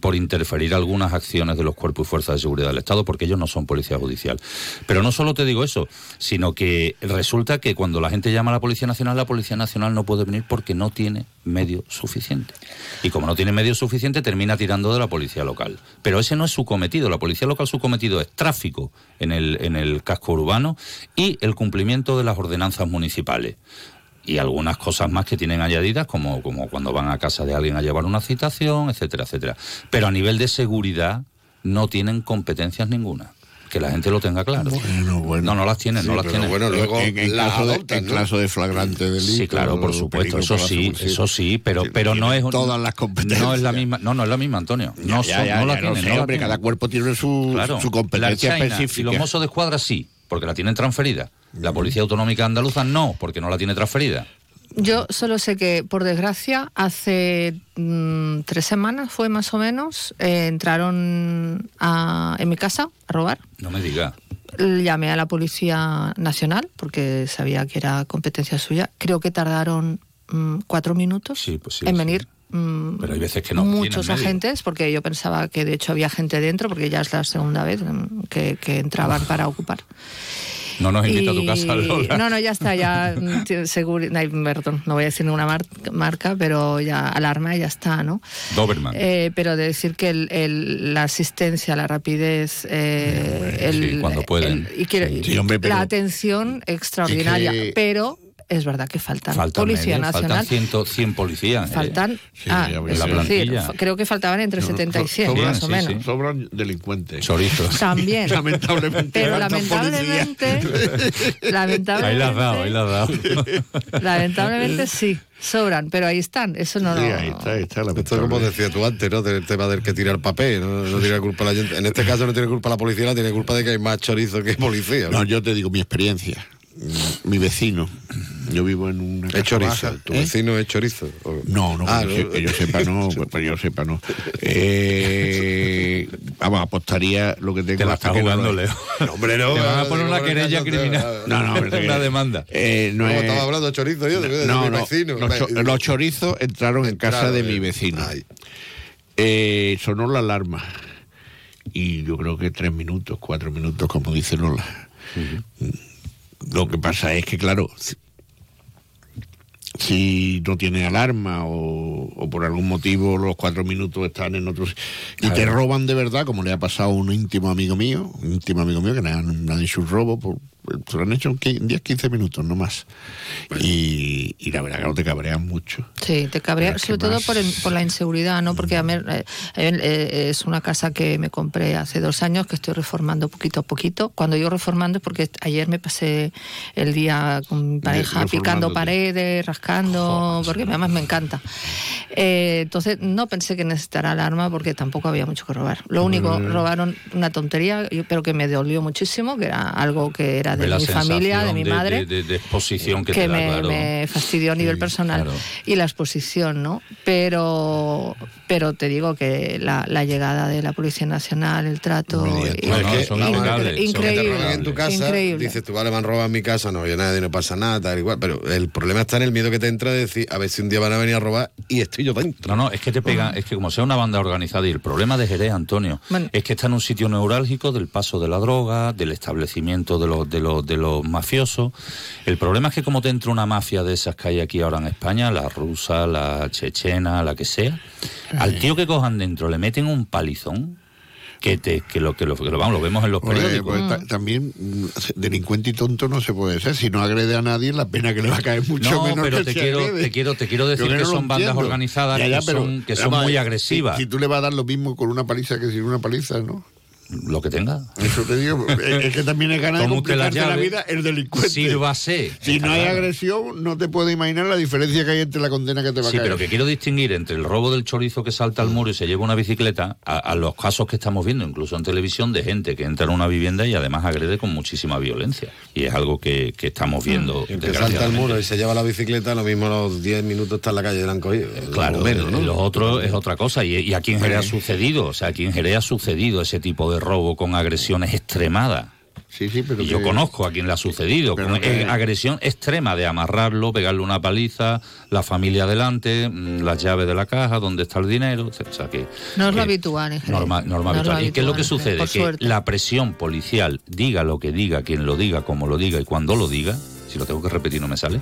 por interferir algunas acciones de los cuerpos y fuerzas de seguridad del Estado, porque ellos no son policía judicial. Pero no solo te digo eso, sino que resulta que cuando la gente llama a la Policía Nacional, la Policía Nacional no puede venir porque no tiene medio suficiente. Y como no tiene medio suficiente, termina tirando de la policía local. Pero ese no es su cometido. La policía local su cometido es tráfico en el, en el casco urbano y el cumplimiento de las ordenanzas municipales y algunas cosas más que tienen añadidas, como, como cuando van a casa de alguien a llevar una citación, etcétera, etcétera. Pero a nivel de seguridad no tienen competencias ninguna. Que la gente lo tenga claro. No, no las tienen, no las tienen. bueno, luego en, caso, de, caso de flagrante delito. Sí, claro, por supuesto, eso la sí, eso sí, pero, pero no es todas las competencias. no es la misma, no, no es la misma, Antonio. No, Ya, son- ya, no la ya, no tienen, sé, no la hombre, tienen. cada cuerpo tiene su, Claro, su competencia la específica. Y los mozos de escuadra sí, porque la tienen transferida. La Policía Autonómica Andaluza no, porque no la tiene transferida. Yo solo sé que, por desgracia, hace mm, tres semanas fue más o menos, eh, entraron a- en mi casa a robar. No me diga. Llamé a la Policía Nacional porque sabía que era competencia suya. Creo que tardaron mm, cuatro minutos pues sí, en sí. Mm, Pero hay veces que no muchos agentes, porque yo pensaba que de hecho había gente dentro, porque ya es la segunda vez mm, que, que entraban para ocupar. No nos invita a tu Y- casa, Lola. No, no, ya está, ya mm, seguro, no, perdón, no voy a decir ninguna mar- marca, pero ya alarma ya está, ¿no? Doberman. Eh, pero de decir que el- el- la asistencia, la rapidez, eh, el, sí, cuando pueden. y quiero- Sí. Sí, hombre, la atención extraordinaria, que- pero es verdad que faltan, Faltan Policía medios, Nacional. faltan 100, 100 policías. ¿eh? Faltan, ah, ya es la decir, creo que faltaban entre 70 y 100, sobran, más o menos. Sobran delincuentes. Chorizos. También. Lamentablemente. Pero lamentablemente, lamentablemente, Ahí la has dado, ahí la has dado. lamentablemente sí, sobran, pero ahí están, eso no Sí, lo... ahí está, ahí está. Esto es como decía tú antes, ¿no? Del tema del que tira el papel. No, no tiene culpa la gente. En este caso no tiene culpa la policía, no tiene culpa de que hay más chorizo que policía. No, yo te digo mi experiencia. Mi vecino. Yo vivo en una Es casa chorizo. baja, ¿Tu ¿eh? vecino es chorizo? ¿O- No, no, Ah, que, yo, se- que yo sepa no, pues yo sepa no. Eh, vamos, apostaría lo que tengo Te la que no jugando, lo- Leo. No, hombre, no. Te van a poner no, una no, querella no, no, criminal. no, No, no, pero Una que- demanda. Eh, no No, es- estaba hablando de chorizo yo, de, de no, mi no, vecino. Los, cho- los chorizos entraron en casa de mi vecino. Eh, sonó la alarma. Y yo creo que tres minutos, cuatro minutos, como dice Lola. Lo que pasa es que, claro, si, si no tiene alarma o, o por algún motivo los cuatro minutos están en otros... Y te roban de verdad, como le ha pasado a un íntimo amigo mío, un íntimo amigo mío que le han, le han hecho un robo, por, se lo han hecho en qui- 10, 15 minutos, no más. Y, y la verdad que no te cabrean mucho. Sí, te cabrea, Pero es que sobre todo más- por, el- por la inseguridad, ¿no? Porque a mí, eh, eh, es una casa que me compré hace dos años, que estoy reformando poquito a poquito. Cuando yo reformando es porque ayer me pasé el día con mi pareja picando paredes, rascando, porque además me encanta. Eh, entonces no pensé que necesitara alarma porque tampoco había mucho que robar. Lo único, Mm. robaron una tontería, yo- pero que me dolió muchísimo, que era algo que era de la mi familia, de mi madre De, de exposición que, que te da, me, claro. me fastidió a nivel personal claro. y la exposición, ¿no? Pero, pero te digo que la, la llegada de la Policía Nacional, el trato... y- No, son increíble, roben en tu casa, increíble. dices tú, vale, me han robado en mi casa, no oye nadie, no pasa nada, tal igual. Pero el problema está en el miedo que te entra de decir, a ver si un día van a venir a robar y estoy yo dentro. No, no, es que te pegan, es que como sea una banda organizada y el problema de Jerez, Antonio, Bueno. es que está en un sitio neurálgico del paso de la droga, del establecimiento de los, de los, de los mafiosos. El problema es que como te entra una mafia de esas que hay aquí ahora en España, la rusa, la chechena, la que sea, al tío que cojan dentro le meten un palizón que te, que lo que lo, que lo, vamos, lo vemos en los periódicos. pues, ta- también mm, delincuente y tonto no se puede ser. Si no agrede a nadie, la pena que le va a caer mucho No, menos pero que te si quiero, agrede. te quiero, te quiero decir que no son bandas entiendo. organizadas Ya, ya, que pero, son, que son además, muy si- agresivas. Si, tú le vas a dar lo mismo con una paliza que sin una paliza, ¿no? Lo que tenga. Eso te digo. es, que también es ganas de la complicarte la, llave, vida el delincuente. Sírvase. Si no hay agresión, no te puedes imaginar la diferencia que hay entre la condena que te va Sí, a caer. pero que quiero distinguir entre el robo del chorizo que salta al muro y se lleva una bicicleta a, a los casos que estamos viendo, incluso en televisión, de gente que entra en una vivienda y además agrede con muchísima violencia. Y es algo que, que estamos viendo. El que salta el muro y se lleva la bicicleta, lo mismo a los 10 minutos está en la calle y la han cogido. Claro, menos, ¿no? lo otro es otra cosa. Y, y aquí en Jerez ha sucedido, o sea, aquí en Jerez ha sucedido ese tipo de robo con agresiones extremadas. Sí, sí, pero Y yo que- conozco a quien le ha sucedido, con que- agresión extrema de amarrarlo, pegarle una paliza, la familia adelante, mm, las llaves de la caja, dónde está el dinero, o sea que No es lo habitual en Jerez. Norma, norma No es lo habitual. ¿Y qué es lo que sucede? Que suerte. la presión policial, diga lo que diga, quien lo diga, como lo diga y cuando lo diga, si lo tengo que repetir no me sale,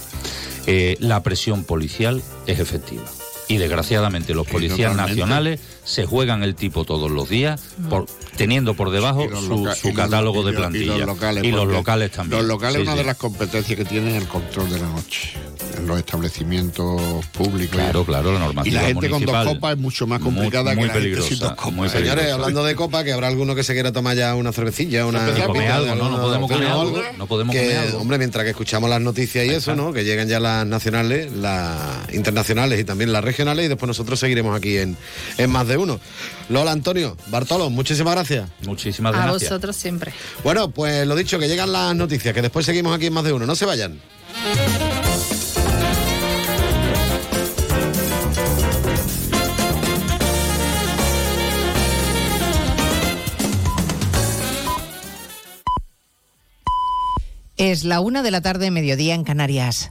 eh, la presión policial es efectiva. Y desgraciadamente los policías nacionales se juegan el tipo todos los días, por, teniendo por debajo Y su, y catálogo y de plantilla. Y los locales, Y los porque locales también. Los locales, Sí, una sí. de las competencias que tienen es el control de la noche. en los establecimientos públicos. Claro, claro, la Y normativa la gente con dos copas es mucho más complicada muy que la gente sin dos copas. muy Señores, hablando de copa, que habrá alguno que se quiera tomar ya una cervecilla, una Y comer algo, ¿no? No podemos comer algo. No podemos que, comer algo. Hombre, mientras que escuchamos las noticias y eso, ¿no? Que llegan ya las nacionales, las internacionales y también las regionales y después nosotros seguiremos aquí en, en más de uno. Lola Antonio, Bartolo, muchísimas gracias. Muchísimas A vosotros siempre. Bueno, pues lo dicho, que llegan las noticias, que después seguimos aquí en más de uno. No se vayan. Es la una de la tarde, mediodía en Canarias.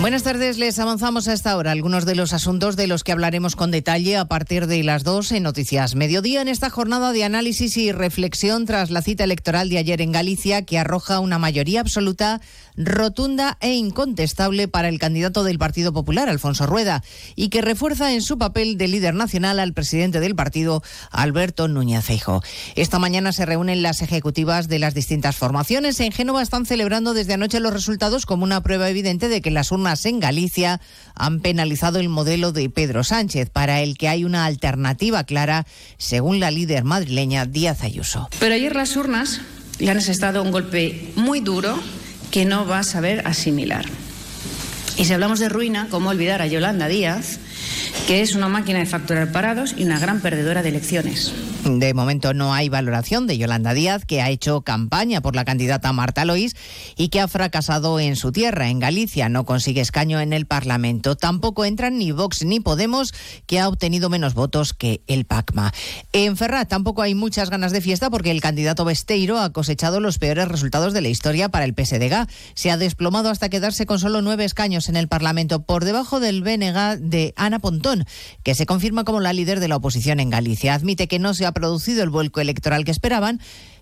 Buenas tardes, les avanzamos a esta hora algunos de los asuntos de los que hablaremos con detalle a partir de las 2 en Noticias Mediodía en esta jornada de análisis y reflexión tras la cita electoral de ayer en Galicia que arroja una mayoría absoluta, rotunda e incontestable para el candidato del Partido Popular, Alfonso Rueda, y que refuerza en su papel de líder nacional al presidente del partido, Alberto Núñez Feijóo. Esta mañana se reúnen las ejecutivas de las distintas formaciones. En Génova están celebrando desde anoche los resultados como una prueba evidente de que las urnas en Galicia han penalizado el modelo de Pedro Sánchez, para el que hay una alternativa clara, según la líder madrileña Díaz Ayuso. Pero ayer las urnas le han asestado un golpe muy duro que no va a saber asimilar. Y si hablamos de ruina, ¿cómo olvidar a Yolanda Díaz, que es una máquina de facturar parados y una gran perdedora de elecciones? De momento no hay valoración de Yolanda Díaz, que ha hecho campaña por la candidata Marta Lois y que ha fracasado en su tierra, en Galicia. No consigue escaño en el Parlamento. Tampoco entran ni Vox ni Podemos, que ha obtenido menos votos que el PACMA. En Ferrat tampoco hay muchas ganas de fiesta porque el candidato Besteiro ha cosechado los peores resultados de la historia para el PSDG. Se ha desplomado hasta quedarse con solo nueve escaños en el Parlamento, por debajo del BNG de Ana Que se confirma como la líder de la oposición en Galicia. Admite que no se ha producido el vuelco electoral que esperaban,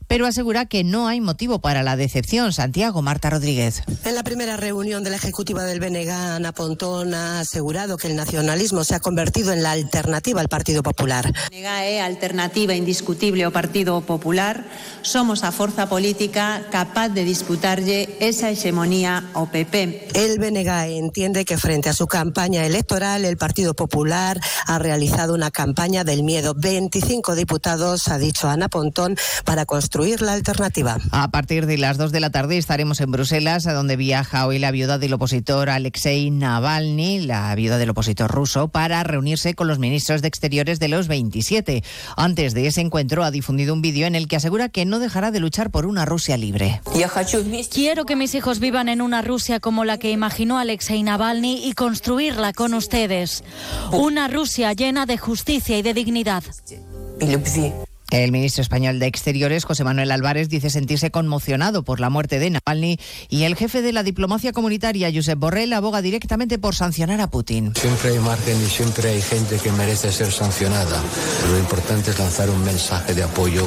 pero asegura que no hay motivo para la decepción. Santiago Marta Rodríguez. En la primera reunión de la ejecutiva del BNG, Ana Pontón ha asegurado que el nacionalismo se ha convertido en la alternativa al Partido Popular. BNG alternativa indiscutible ao Partido Popular. Somos a forza política capaz de disputarlle esa hegemonía ao PP. El BNG entiende que frente a su campaña electoral, el Partido Popular ha realizado una campaña del miedo. 25 diputados, ha dicho Ana Pontón, para construir la alternativa. A partir de las 2 de la tarde estaremos en Bruselas, a donde viaja hoy la viuda del opositor Alexei Navalny, la viuda del opositor ruso, para reunirse con los ministros de Exteriores de los 27. Antes de ese encuentro ha difundido un vídeo en el que asegura que no dejará de luchar por una Rusia libre. Quiero que mis hijos vivan en una Rusia como la que imaginó Alexei Navalny y construirla con ustedes. Una Rusia llena de justicia y de dignidad. El ministro español de Exteriores, José Manuel Álvarez, dice sentirse conmocionado por la muerte de Navalny y el jefe de la diplomacia comunitaria, Josep Borrell, aboga directamente por sancionar a Putin. Siempre hay margen y siempre hay gente que merece ser sancionada. Lo importante es lanzar un mensaje de apoyo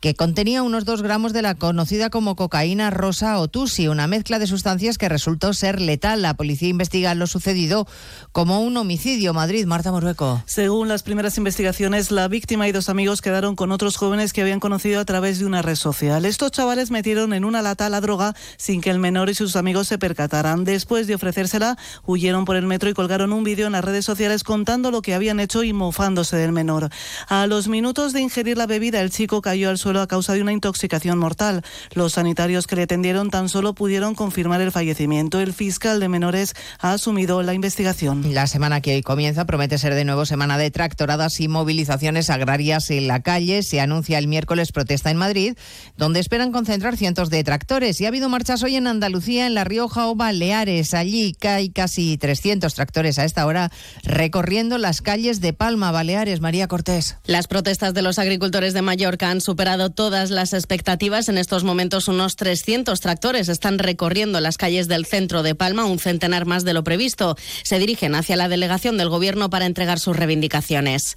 que contenía unos 2 gramos de la conocida como cocaína rosa o tusi, una mezcla de sustancias que resultó ser letal. La policía investiga lo sucedido como un homicidio. Madrid, Marta Morueco. Según las primeras investigaciones, la víctima y dos amigos quedaron con otros jóvenes que habían conocido a través de una red social. Estos chavales metieron en una lata la droga sin que el menor y sus amigos se percataran. Después de ofrecérsela, huyeron por el metro y colgaron un vídeo en las redes sociales contando lo que habían hecho y mofándose del menor. A los minutos de ingerir la bebida, el chico cayó al suelo suelo a causa de una intoxicación mortal. Los sanitarios que le atendieron tan solo pudieron confirmar el fallecimiento. El fiscal de menores ha asumido la investigación. La semana que hoy comienza promete ser de nuevo semana de tractoradas y movilizaciones agrarias en la calle. Se anuncia el miércoles protesta en Madrid, donde esperan concentrar cientos de tractores. Y ha habido marchas hoy en Andalucía, en La Rioja o Baleares. Allí hay casi 300 tractores a esta hora recorriendo las calles de Palma, Baleares. María Cortés. Las protestas de los agricultores de Mallorca han superado todas las expectativas. En estos momentos unos 300 tractores están recorriendo las calles del centro de Palma, un centenar más de lo previsto. Se dirigen hacia la delegación del gobierno para entregar sus reivindicaciones.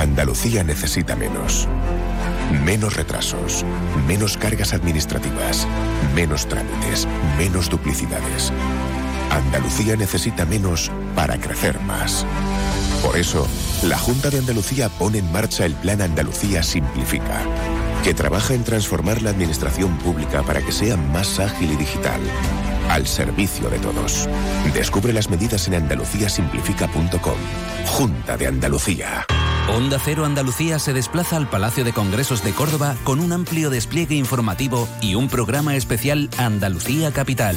Andalucía necesita menos. Menos retrasos, menos cargas administrativas, menos trámites, menos duplicidades. Andalucía necesita menos para crecer más. Por eso, la Junta de Andalucía pone en marcha el Plan Andalucía Simplifica, que trabaja en transformar la administración pública para que sea más ágil y digital, al servicio de todos. Descubre las medidas en andaluciasimplifica.com. Junta de Andalucía. Onda Cero Andalucía se desplaza al Palacio de Congresos de Córdoba con un amplio despliegue informativo y un programa especial Andalucía Capital.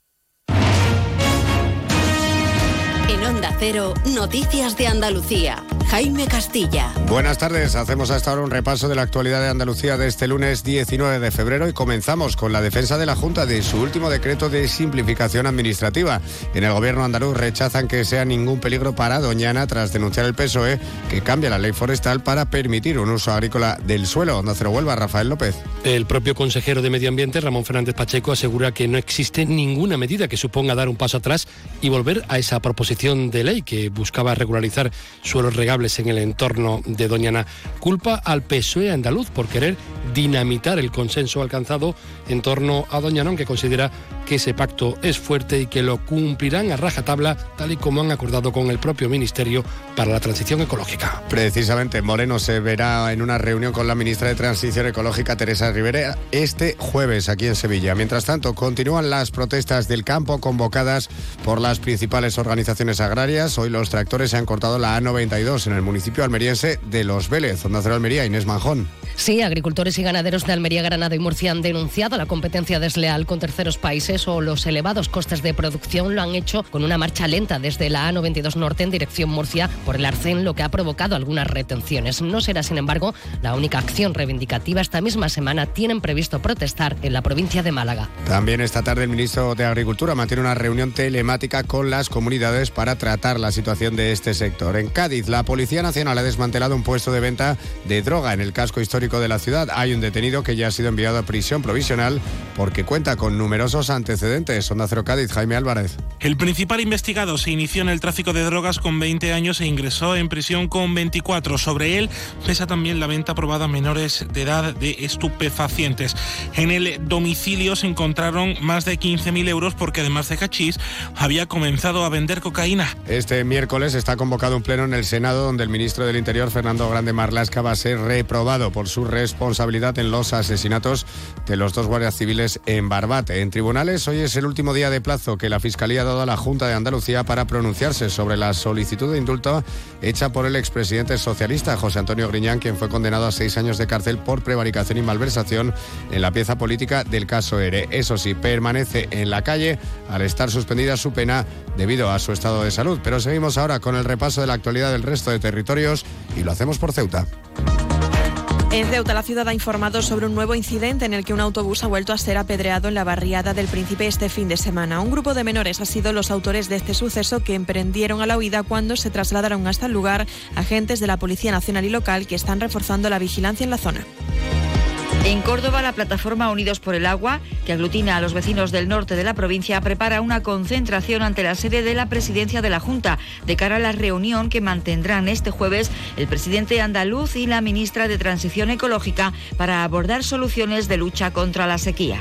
En Onda Cero, Noticias de Andalucía. Jaime Castilla. Buenas tardes, hacemos hasta ahora un repaso de la actualidad de Andalucía de este lunes 19 de febrero y comenzamos con la defensa de la Junta de su último decreto de simplificación administrativa. En el gobierno andaluz rechazan que sea ningún peligro para Doñana tras denunciar el PSOE que cambia la ley forestal para permitir un uso agrícola del suelo. Onda Cero Huelva, Rafael López. El propio consejero de Medio Ambiente, Ramón Fernández Pacheco, asegura que no existe ninguna medida que suponga dar un paso atrás y volver a esa proposición de ley que buscaba regularizar suelos regables en el entorno de Doñana. Culpa al PSOE andaluz por querer dinamitar el consenso alcanzado en torno a Doñana, aunque considera que ese pacto es fuerte y que lo cumplirán a rajatabla, tal y como han acordado con el propio Ministerio para la Transición Ecológica. Precisamente, Moreno se verá en una reunión con la ministra de Transición Ecológica, Teresa Rivera, este jueves aquí en Sevilla. Mientras tanto, continúan las protestas del campo convocadas por las principales organizaciones agrarias. Hoy los tractores se han cortado la A92 en el municipio almeriense de Los Vélez. Onda Cero Almería, Inés Manjón. Sí, agricultores y ganaderos de Almería, Granada y Murcia han denunciado la competencia desleal con terceros países o los elevados costes de producción. Lo han hecho con una marcha lenta desde la A92 Norte en dirección Murcia por el arcén, lo que ha provocado algunas retenciones. No será, sin embargo, la única acción reivindicativa. Esta misma semana tienen previsto protestar en la provincia de Málaga. También esta tarde el ministro de Agricultura mantiene una reunión telemática con las comunidades para tratar la situación de este sector. En Cádiz, la Policía Nacional ha desmantelado un puesto de venta de droga en el casco histórico de la ciudad. Hay un detenido que ya ha sido enviado a prisión provisional porque cuenta con numerosos antecedentes. Onda Cero Cádiz, Jaime Álvarez. El principal investigado se inició en el tráfico de drogas con 20 años e ingresó en prisión con 24. Sobre él pesa también la venta aprobada a menores de edad de estupefacientes. En el domicilio se encontraron más de 15.000 euros porque además de cachís había comenzado a vender cocaína. Este miércoles está convocado un pleno en el Senado donde el ministro del Interior, Fernando Grande Marlasca, va a ser reprobado por su responsabilidad en los asesinatos de los dos guardias civiles en Barbate. En tribunales, hoy es el último día de plazo que la Fiscalía ha dado a la Junta de Andalucía para pronunciarse sobre la solicitud de indulto hecha por el expresidente socialista José Antonio Griñán, quien fue condenado a seis años de cárcel por prevaricación y malversación en la pieza política del caso ERE. Eso sí, permanece en la calle al estar suspendida su pena debido a su estado de salud. Pero seguimos ahora con el repaso de la actualidad del resto de territorios y lo hacemos por Ceuta. En Ceuta, la ciudad ha informado sobre un nuevo incidente en el que un autobús ha vuelto a ser apedreado en la barriada del Príncipe este fin de semana. Un grupo de menores ha sido los autores de este suceso que emprendieron a la huida cuando se trasladaron hasta el lugar agentes de la Policía Nacional y local que están reforzando la vigilancia en la zona. En Córdoba, la plataforma Unidos por el Agua, que aglutina a los vecinos del norte de la provincia, prepara una concentración ante la sede de la presidencia de la Junta de cara a la reunión que mantendrán este jueves el presidente andaluz y la ministra de Transición Ecológica para abordar soluciones de lucha contra la sequía.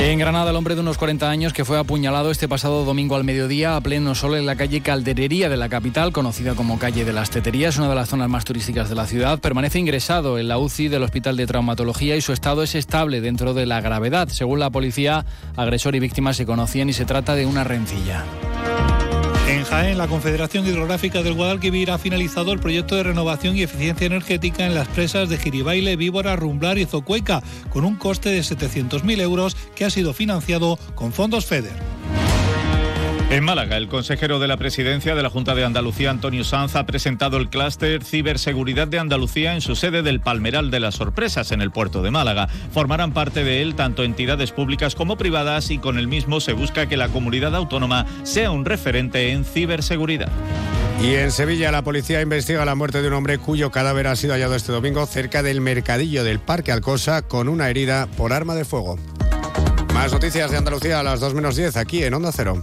En Granada, el hombre de unos 40 años que fue apuñalado este pasado domingo al mediodía a pleno sol en la calle Calderería de la capital, conocida como calle de las Teterías, una de las zonas más turísticas de la ciudad, permanece ingresado en la UCI del Hospital de Traumatología y su estado es estable dentro de la gravedad. Según la policía, agresor y víctima se conocían y se trata de una rencilla. La Confederación Hidrográfica del Guadalquivir ha finalizado el proyecto de renovación y eficiencia energética en las presas de Giribaile, Víbora, Rumblar y Zocueca, con un coste de 700.000 euros que ha sido financiado con fondos FEDER. En Málaga, el consejero de la presidencia de la Junta de Andalucía, Antonio Sanz, ha presentado el clúster Ciberseguridad de Andalucía en su sede del Palmeral de las Sorpresas, en el puerto de Málaga. Formarán parte de él tanto entidades públicas como privadas y con el mismo se busca que la comunidad autónoma sea un referente en ciberseguridad. Y en Sevilla la policía investiga la muerte de un hombre cuyo cadáver ha sido hallado este domingo cerca del mercadillo del Parque Alcosa con una herida por arma de fuego. Más noticias de Andalucía a las 2 menos 10 aquí en Onda Cero.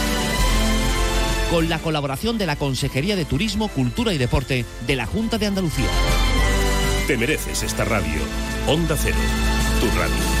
con la colaboración de la Consejería de Turismo, Cultura y Deporte de la Junta de Andalucía. Te mereces esta radio. Onda Cero, tu radio.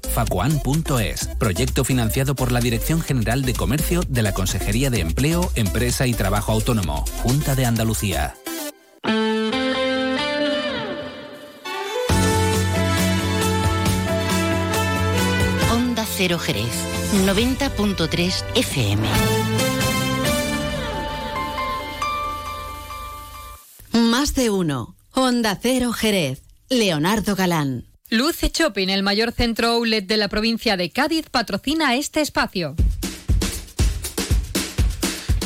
www.facoan.es. Proyecto financiado por la Dirección General de Comercio de la Consejería de Empleo, Empresa y Trabajo Autónomo, Junta de Andalucía. Onda Cero Jerez, 90.3 FM. Más de uno. Onda Cero Jerez. Leonardo Galán. Luce Shopping, el mayor centro outlet de la provincia de Cádiz, patrocina este espacio.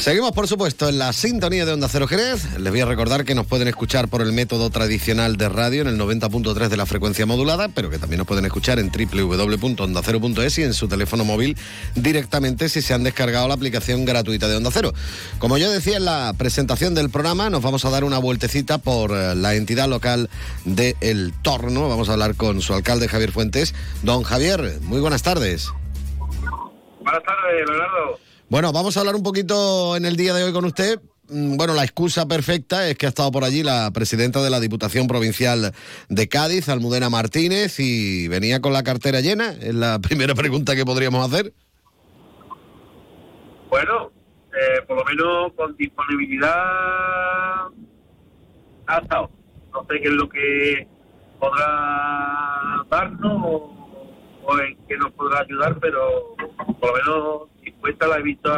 Seguimos, por supuesto, en la sintonía de Onda Cero Jerez. Les voy a recordar que nos pueden escuchar por el método tradicional de radio en el 90.3 de la frecuencia modulada, pero que también nos pueden escuchar en www.ondacero.es y en su teléfono móvil directamente si se han descargado la aplicación gratuita de Onda Cero. Como yo decía en la presentación del programa, nos vamos a dar una vueltecita por eh, la entidad local de El Torno. Vamos a hablar con su alcalde Javier Fuentes. Don Javier, muy buenas tardes. Buenas tardes, Leonardo. Bueno, vamos a hablar un poquito en el día de hoy con usted mm, bueno, la excusa perfecta es que ha estado por allí la presidenta de la Diputación Provincial de Cádiz, Almudena Martínez, y venía con la cartera llena. Es la primera pregunta que podríamos hacer. Bueno, eh, por lo menos con disponibilidad ha estado. No sé qué es lo que podrá darnos o, o en qué nos podrá ayudar, pero por lo menos la he visto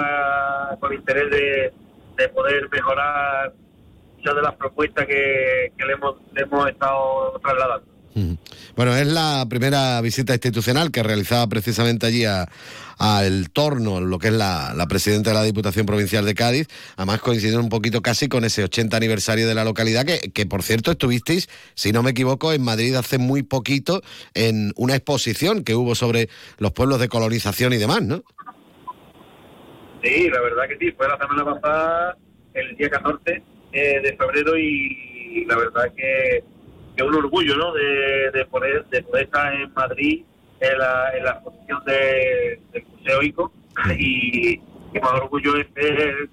con interés de, de poder mejorar muchas de las propuestas que, le, hemos, estado trasladando. Bueno, es la primera visita institucional que realizaba precisamente allí a, El Torno, lo que es la, la presidenta de la Diputación Provincial de Cádiz. Además coincidió un poquito casi con ese 80 aniversario de la localidad, que por cierto estuvisteis, si no me equivoco, en Madrid hace muy poquito en una exposición que hubo sobre los pueblos de colonización y demás, ¿no? Sí, la verdad que sí, fue la semana pasada, el día 14 eh, de febrero y la verdad que, que un orgullo, ¿no? De, de, poder, de poder estar en Madrid en la, en la exposición de, del Museo ICO y que más orgullo es ver,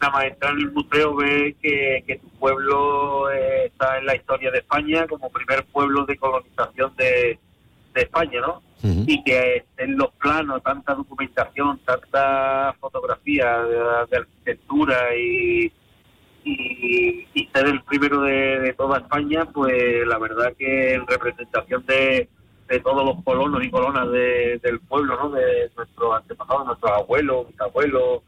nada más entrar en el museo, ver que, que tu pueblo eh, está en la historia de España como primer pueblo de colonización de, de España, ¿no? Y que en los planos tanta documentación, tanta fotografía de, arquitectura y, y, ser el primero de, toda España, pues la verdad que en representación de, de todos los colonos y colonas de- del pueblo, ¿no? De nuestros antepasados, nuestros abuelos, bisabuelos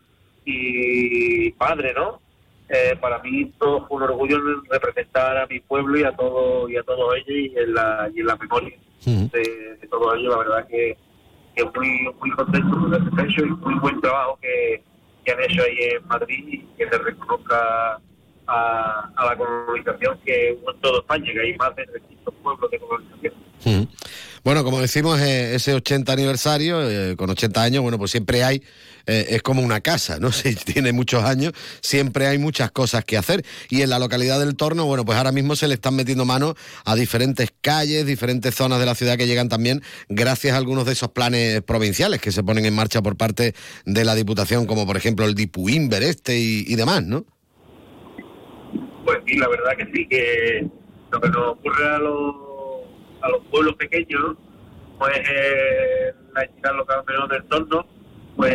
y padres, ¿no? Eh, para mí todo fue un orgullo representar a mi pueblo y a todo y a todos ellos y en la, y en la memoria de, de todo ello, la verdad que, que muy, muy contento con ese hecho y muy buen trabajo que, que han hecho ahí en Madrid y que se reconozca a, a la colonización que hubo en toda España, que hay más de 300 pueblos de colonización. Bueno, como decimos, eh, ese 80 aniversario, eh, con 80 años, bueno, pues siempre hay, eh, es como una casa, ¿no? Si tiene muchos años, siempre hay muchas cosas que hacer. Y en la localidad del Torno, bueno, pues ahora mismo se le están metiendo mano a diferentes calles, diferentes zonas de la ciudad que llegan también gracias a algunos de esos planes provinciales que se ponen en marcha por parte de la Diputación, como por ejemplo el Dipuimber este y, demás, ¿no? Pues sí, la verdad que sí, que lo que nos ocurre a los, a los pueblos pequeños, pues eh, la entidad local menor del entorno, pues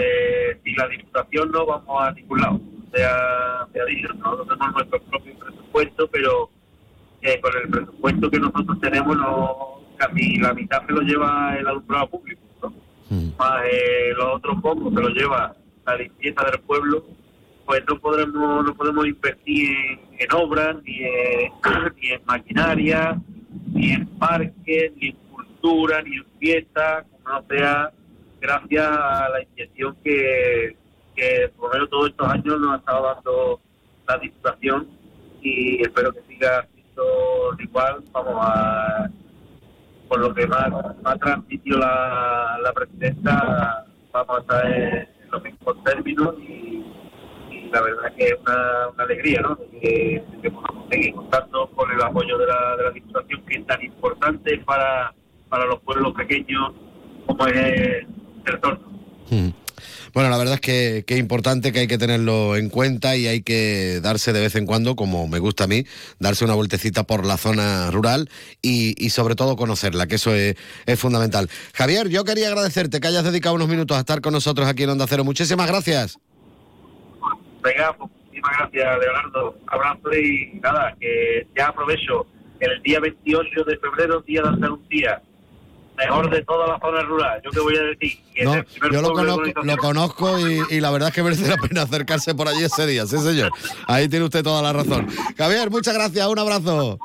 sin la diputación no vamos a ningún lado. O sea, se ha dicho, nosotros tenemos nuestro propio presupuesto, pero eh, con el presupuesto que nosotros tenemos, no, casi la mitad se lo lleva el alumbrado público, ¿no? Más eh, los otros pocos se lo lleva la limpieza del pueblo pues no podremos no podemos invertir en, en obras ni en, ni en maquinaria ni en parques ni en cultura ni en fiestas como no sea gracias a la inyección que, que por lo menos todos estos años nos ha estado dando la diputación y espero que siga siendo igual vamos a por lo que más, más transmitió la, la presidenta vamos a estar en, los mismos términos y y la verdad que es una, alegría, ¿no? Que, que podamos seguir contando con el apoyo de la, de la Diputación, que es tan importante para, para los pueblos pequeños como es Bueno, la verdad es que, que es importante, que hay que tenerlo en cuenta y hay que darse de vez en cuando, como me gusta a mí, darse una vueltecita por la zona rural y, y sobre todo conocerla, que eso es, es fundamental. Javier, yo quería agradecerte que hayas dedicado unos minutos a estar con nosotros aquí en Onda Cero. Muchísimas gracias. Venga, muchísimas gracias, Leonardo. Abrazo y nada, que ya aprovecho el día 28 de febrero, día de Andalucía, mejor de toda la zona rural. ¿Yo qué voy a decir? Que No, yo lo conozco, lo conozco y, y la verdad es que merece la pena acercarse por allí ese día, sí señor. Ahí tiene usted toda la razón. Javier, muchas gracias, un abrazo.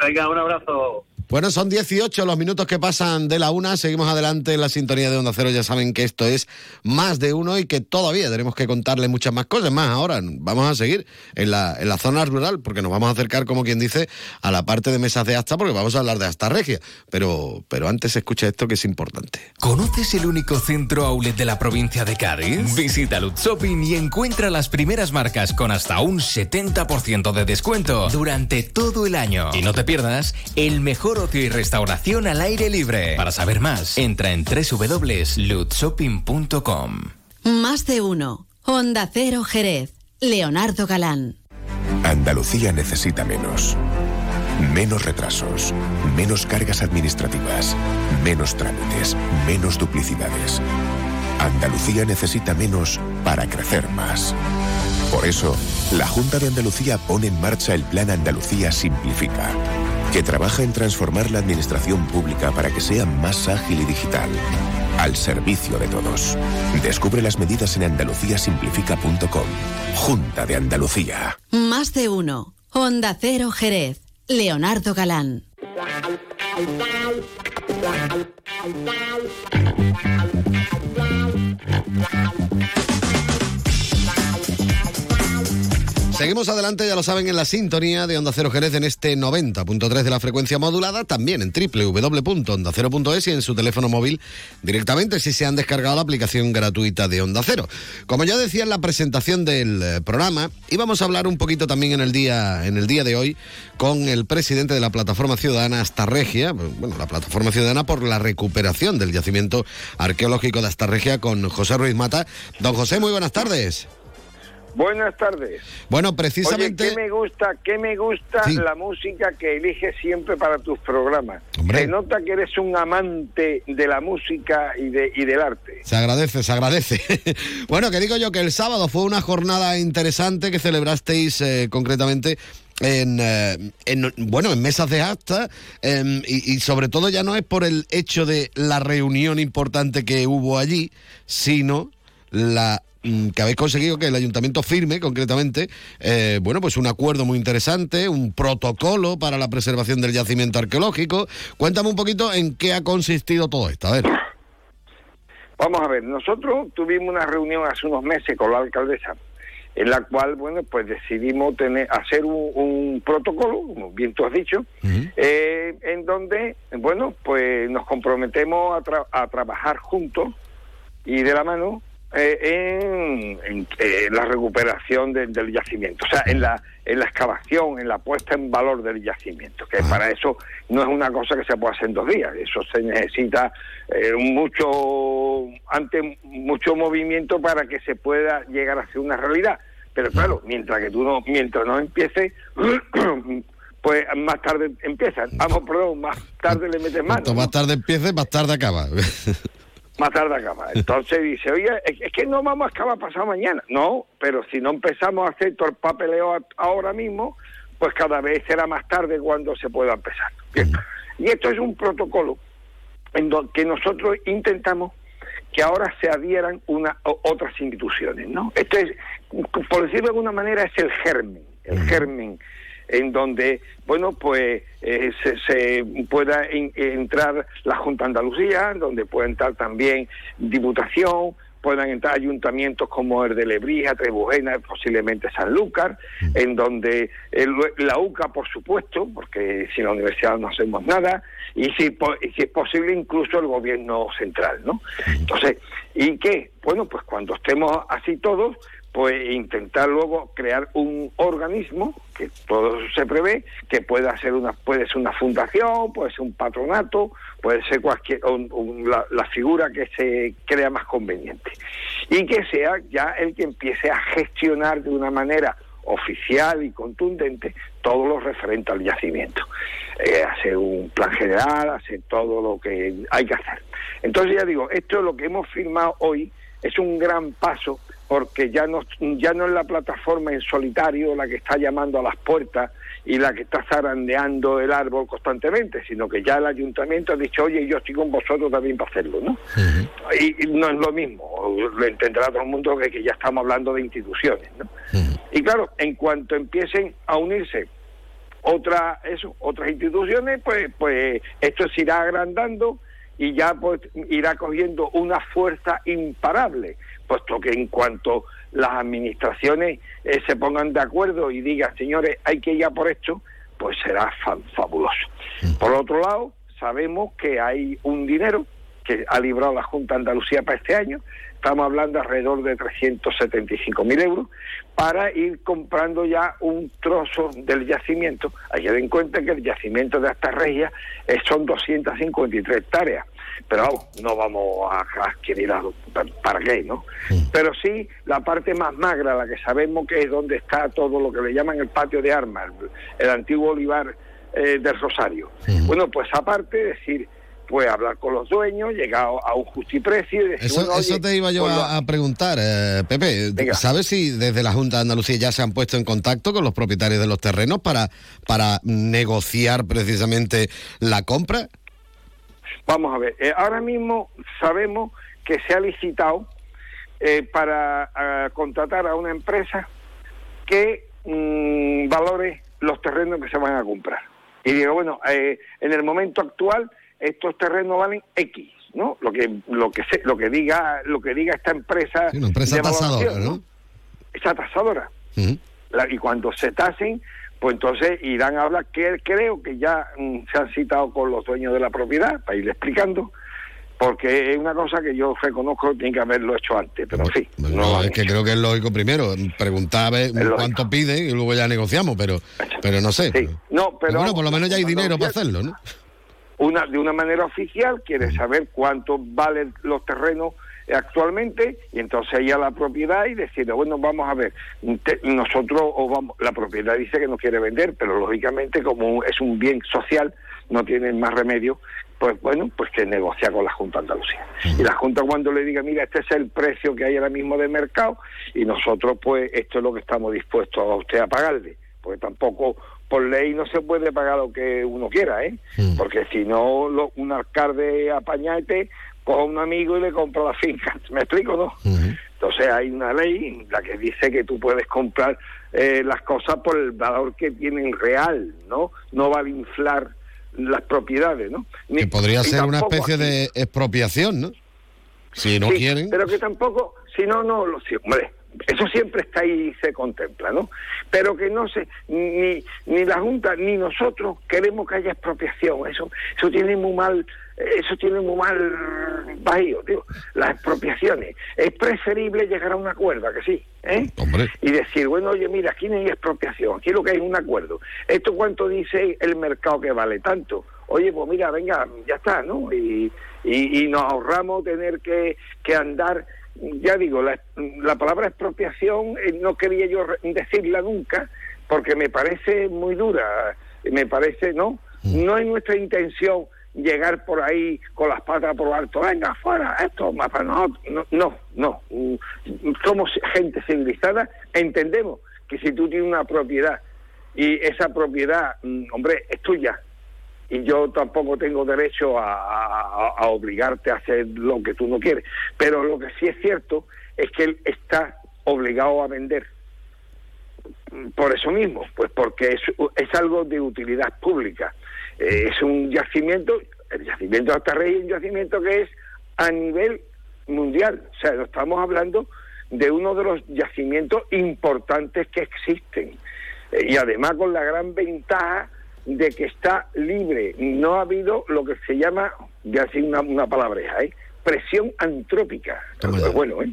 Venga, un abrazo. Bueno, son 18 los minutos que pasan de la una. Seguimos adelante en la sintonía de Onda Cero. Ya saben que esto es más de uno y que todavía tenemos que contarle muchas más cosas. Más ahora, vamos a seguir en la, en la zona rural porque nos vamos a acercar, como quien dice, a la parte de mesas de asta porque vamos a hablar de asta regia. Pero, pero antes escucha esto que es importante. ¿Conoces el único centro outlet de la provincia de Cádiz? Visita Lutz Shopping y encuentra las primeras marcas con hasta un 70% de descuento durante todo el año. Y no te pierdas el mejor ocio y restauración al aire libre. Para saber más, entra en www.lutzshopping.com. Más de uno. Onda Cero Jerez. Leonardo Galán. Andalucía necesita menos. Menos retrasos, menos cargas administrativas, menos trámites, menos duplicidades. Andalucía necesita menos para crecer más. Por eso, la Junta de Andalucía pone en marcha el Plan Andalucía Simplifica, que trabaja en transformar la administración pública para que sea más ágil y digital, al servicio de todos. Descubre las medidas en andaluciasimplifica.com. Junta de Andalucía. Más de uno. Onda Cero Jerez. Leonardo Galán. Seguimos adelante, ya lo saben, en la sintonía de Onda Cero Jerez en este 90.3 de la frecuencia modulada, también en www.ondacero.es y en su teléfono móvil directamente si se han descargado la aplicación gratuita de Onda Cero. Como ya decía en la presentación del eh, programa, íbamos a hablar un poquito también en el día, en el día de hoy con el presidente de la plataforma ciudadana Astarregia, bueno, la plataforma ciudadana por la recuperación del yacimiento arqueológico de Astarregia con José Ruiz Mata. Don José, muy buenas tardes. Buenas tardes. Bueno, precisamente... Oye, ¿qué me gusta, qué me gusta Sí. la música que eliges siempre para tus programas? Hombre. Se nota que eres un amante de la música y, de, y del arte. Se agradece, se agradece. bueno, que digo yo que el sábado fue una jornada interesante que celebrasteis eh, concretamente en, eh, en, bueno en mesas de acta em, y, y sobre todo ya no es por el hecho de la reunión importante que hubo allí, sino la que habéis conseguido que el ayuntamiento firme concretamente, eh, bueno, pues un acuerdo muy interesante, un protocolo para la preservación del yacimiento arqueológico. Cuéntame un poquito en qué ha consistido todo esto. A ver. Vamos a ver, nosotros tuvimos una reunión hace unos meses con la alcaldesa en la cual, bueno, pues decidimos tener hacer un, un protocolo, como bien tú has dicho, eh, en donde, bueno, pues nos comprometemos a, tra- a trabajar juntos y de la mano eh, en, en, eh, la recuperación de- del yacimiento, o sea, en la, en la excavación, en la puesta en valor del yacimiento, que para eso no es una cosa que se puede hacer en dos días, eso se necesita eh, mucho, antes mucho movimiento para que se pueda llegar a ser una realidad. Pero claro, mientras que tú no, mientras no empieces, pues más tarde empiezan. Vamos, perdón, más tarde le metes mano. Cuanto más tarde empiece, más tarde acaba. más tarde acaba. Entonces dice, oye, es que no vamos a acabar pasado mañana. No, pero si no empezamos a hacer todo el papeleo ahora mismo, pues cada vez será más tarde cuando se pueda empezar. Bien. Y esto es un protocolo en donde que nosotros intentamos que ahora se adhieran una, otras instituciones, ¿no? Esto es, por decirlo de alguna manera, es el germen, el germen en donde, bueno, pues eh, se, se pueda in- entrar la Junta Andalucía, donde pueda entrar también Diputación, puedan entrar ayuntamientos como el de Lebrija, Trebujena, posiblemente Sanlúcar, en donde el- la UCA, por supuesto, porque sin la universidad no hacemos nada, y si, po- y si es posible incluso el gobierno central, ¿no? Entonces, ¿y qué? Bueno, pues cuando estemos así todos, pues intentar luego crear un organismo que todo se prevé que pueda ser una puede ser una fundación puede ser un patronato puede ser cualquier un- la, la figura que se crea más conveniente. Y que sea ya el que empiece a gestionar de una manera oficial y contundente todo lo referente al yacimiento. Eh, un plan general hacer todo lo que hay que hacer. Entonces ya digo esto es lo que hemos firmado hoy es un gran paso porque ya no, ya no es la plataforma en solitario la que está llamando a las puertas y la que está zarandeando el árbol constantemente, sino que ya el ayuntamiento ha dicho, oye, yo estoy con vosotros también para hacerlo, ¿no? y, y no es lo mismo, lo entenderá todo el mundo que, que ya estamos hablando de instituciones, ¿no? Y claro, en cuanto empiecen a unirse otra, eso, otras instituciones, pues, pues esto se irá agrandando y ya pues irá cogiendo una fuerza imparable, puesto que en cuanto las administraciones eh, se pongan de acuerdo y digan, señores, hay que ir a por esto, pues será fa- fabuloso. Por otro lado, sabemos que hay un dinero que ha librado la Junta de Andalucía para este año, estamos hablando alrededor de 375.000 euros, para ir comprando ya un trozo del yacimiento. Hay que tener en cuenta que el yacimiento de eh, son 253 hectáreas, pero vamos, no vamos a adquirir ¿para qué, no? Pero sí la parte más magra, la que sabemos que es donde está todo lo que le llaman el patio de armas, el, el antiguo olivar eh, del Rosario. Bueno, pues aparte decir, pues hablar con los dueños, llegar a un justiprecio y decir, Eso, bueno, eso oye, te iba yo a, a preguntar, eh, Pepe. ¿Sabes si desde la Junta de Andalucía ya se han puesto en contacto con los propietarios de los terrenos para, para negociar precisamente la compra? Vamos a ver, eh, ahora mismo sabemos que se ha licitado eh, para contratar a una empresa que mm, valore los terrenos que se van a comprar. Y digo, bueno, eh, en el momento actual estos terrenos valen X, ¿no? Lo que lo que se- lo que diga lo que diga esta empresa, Sí, una empresa tasadora, ¿no? Esa tasadora. La- y cuando se tasen, pues entonces irán a hablar, que creo que ya mm, se han citado con los dueños de la propiedad, para ir explicando, porque es una cosa que yo reconozco que tiene que haberlo hecho antes, pero sí. No, es que creo que es lógico primero preguntar a ver cuánto piden y luego ya negociamos, pero pero no sé. No, pero bueno, por lo menos ya hay dinero para hacerlo, ¿no? Una de una manera oficial quiere saber cuánto valen los terrenos actualmente y entonces ir a la propiedad y decir bueno vamos a ver nosotros o vamos la propiedad dice que no quiere vender pero lógicamente como es un bien social no tienen más remedio pues bueno pues que negocia con la Junta Andalucía. Y la Junta cuando le diga mira este es el precio que hay ahora mismo de mercado y nosotros pues esto es lo que estamos dispuestos a usted a pagarle porque tampoco por ley no se puede pagar lo que uno quiera, ¿eh? Porque si no, lo- un alcalde apañate, coge a un amigo y le compra la finca. ¿Me explico, no? Entonces hay una ley en la que dice que tú puedes comprar eh, las cosas por el valor que tienen real, ¿no? No vale inflar las propiedades, ¿no? Ni- Que podría ser una especie aquí- de expropiación, ¿no? Si no Sí, quieren. Pero que tampoco, si no, no, lo, sí, hombre, eso siempre está ahí y se contempla, ¿no? Pero que no se, ni, ni la Junta ni nosotros queremos que haya expropiación, eso, eso tiene muy mal, eso tiene muy mal bajío, tío, las expropiaciones. Es preferible llegar a un acuerdo, ¿a que sí, ¿eh? Y decir, bueno, oye, mira, aquí no hay expropiación, aquí lo que hay es un acuerdo. ¿Esto cuánto dice el mercado que vale tanto? Oye, pues mira, venga, ya está, ¿no? Y, y, y nos ahorramos tener que, que andar, ya digo, la, la palabra expropiación eh, no quería yo decirla nunca porque me parece muy dura, me parece, ¿no? No es nuestra intención llegar por ahí con las patas por lo alto, venga, fuera, esto, más para nosotros. No, no, no. Mm, Somos gente civilizada, entendemos que si tú tienes una propiedad y esa propiedad, mm, hombre, es tuya, yo tampoco tengo derecho a, obligarte a hacer lo que tú no quieres. Pero lo que sí es cierto es que él está obligado a vender. Por eso mismo, pues porque es, es algo de utilidad pública. Eh, es un yacimiento, el yacimiento de Altarrey es un yacimiento que es a nivel mundial. O sea, estamos hablando de uno de los yacimientos importantes que existen. Eh, y además con la gran ventaja de que está libre. No ha habido lo que se llama, ya así una, una palabreja, ¿eh? presión antrópica. Pues bueno, ¿eh?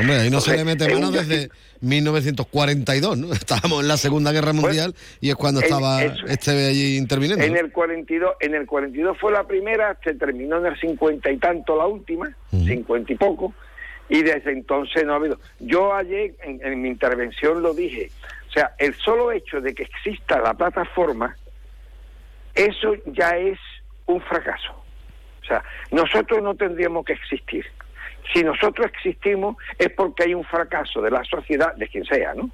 Hombre, ahí no se le mete mano desde 1942, ¿no? Estábamos en la Segunda Guerra Mundial y es cuando estaba eso- este allí interviniendo. En el 42, en el 42 fue la primera, se terminó en el 50 y tanto la última, 50 y poco, y desde entonces no ha habido. Yo ayer en, en mi intervención lo dije, sea, el solo hecho de que exista la plataforma, eso ya es un fracaso. O sea, nosotros no tendríamos que existir. Si nosotros existimos es porque hay un fracaso de la sociedad, de quien sea, ¿no?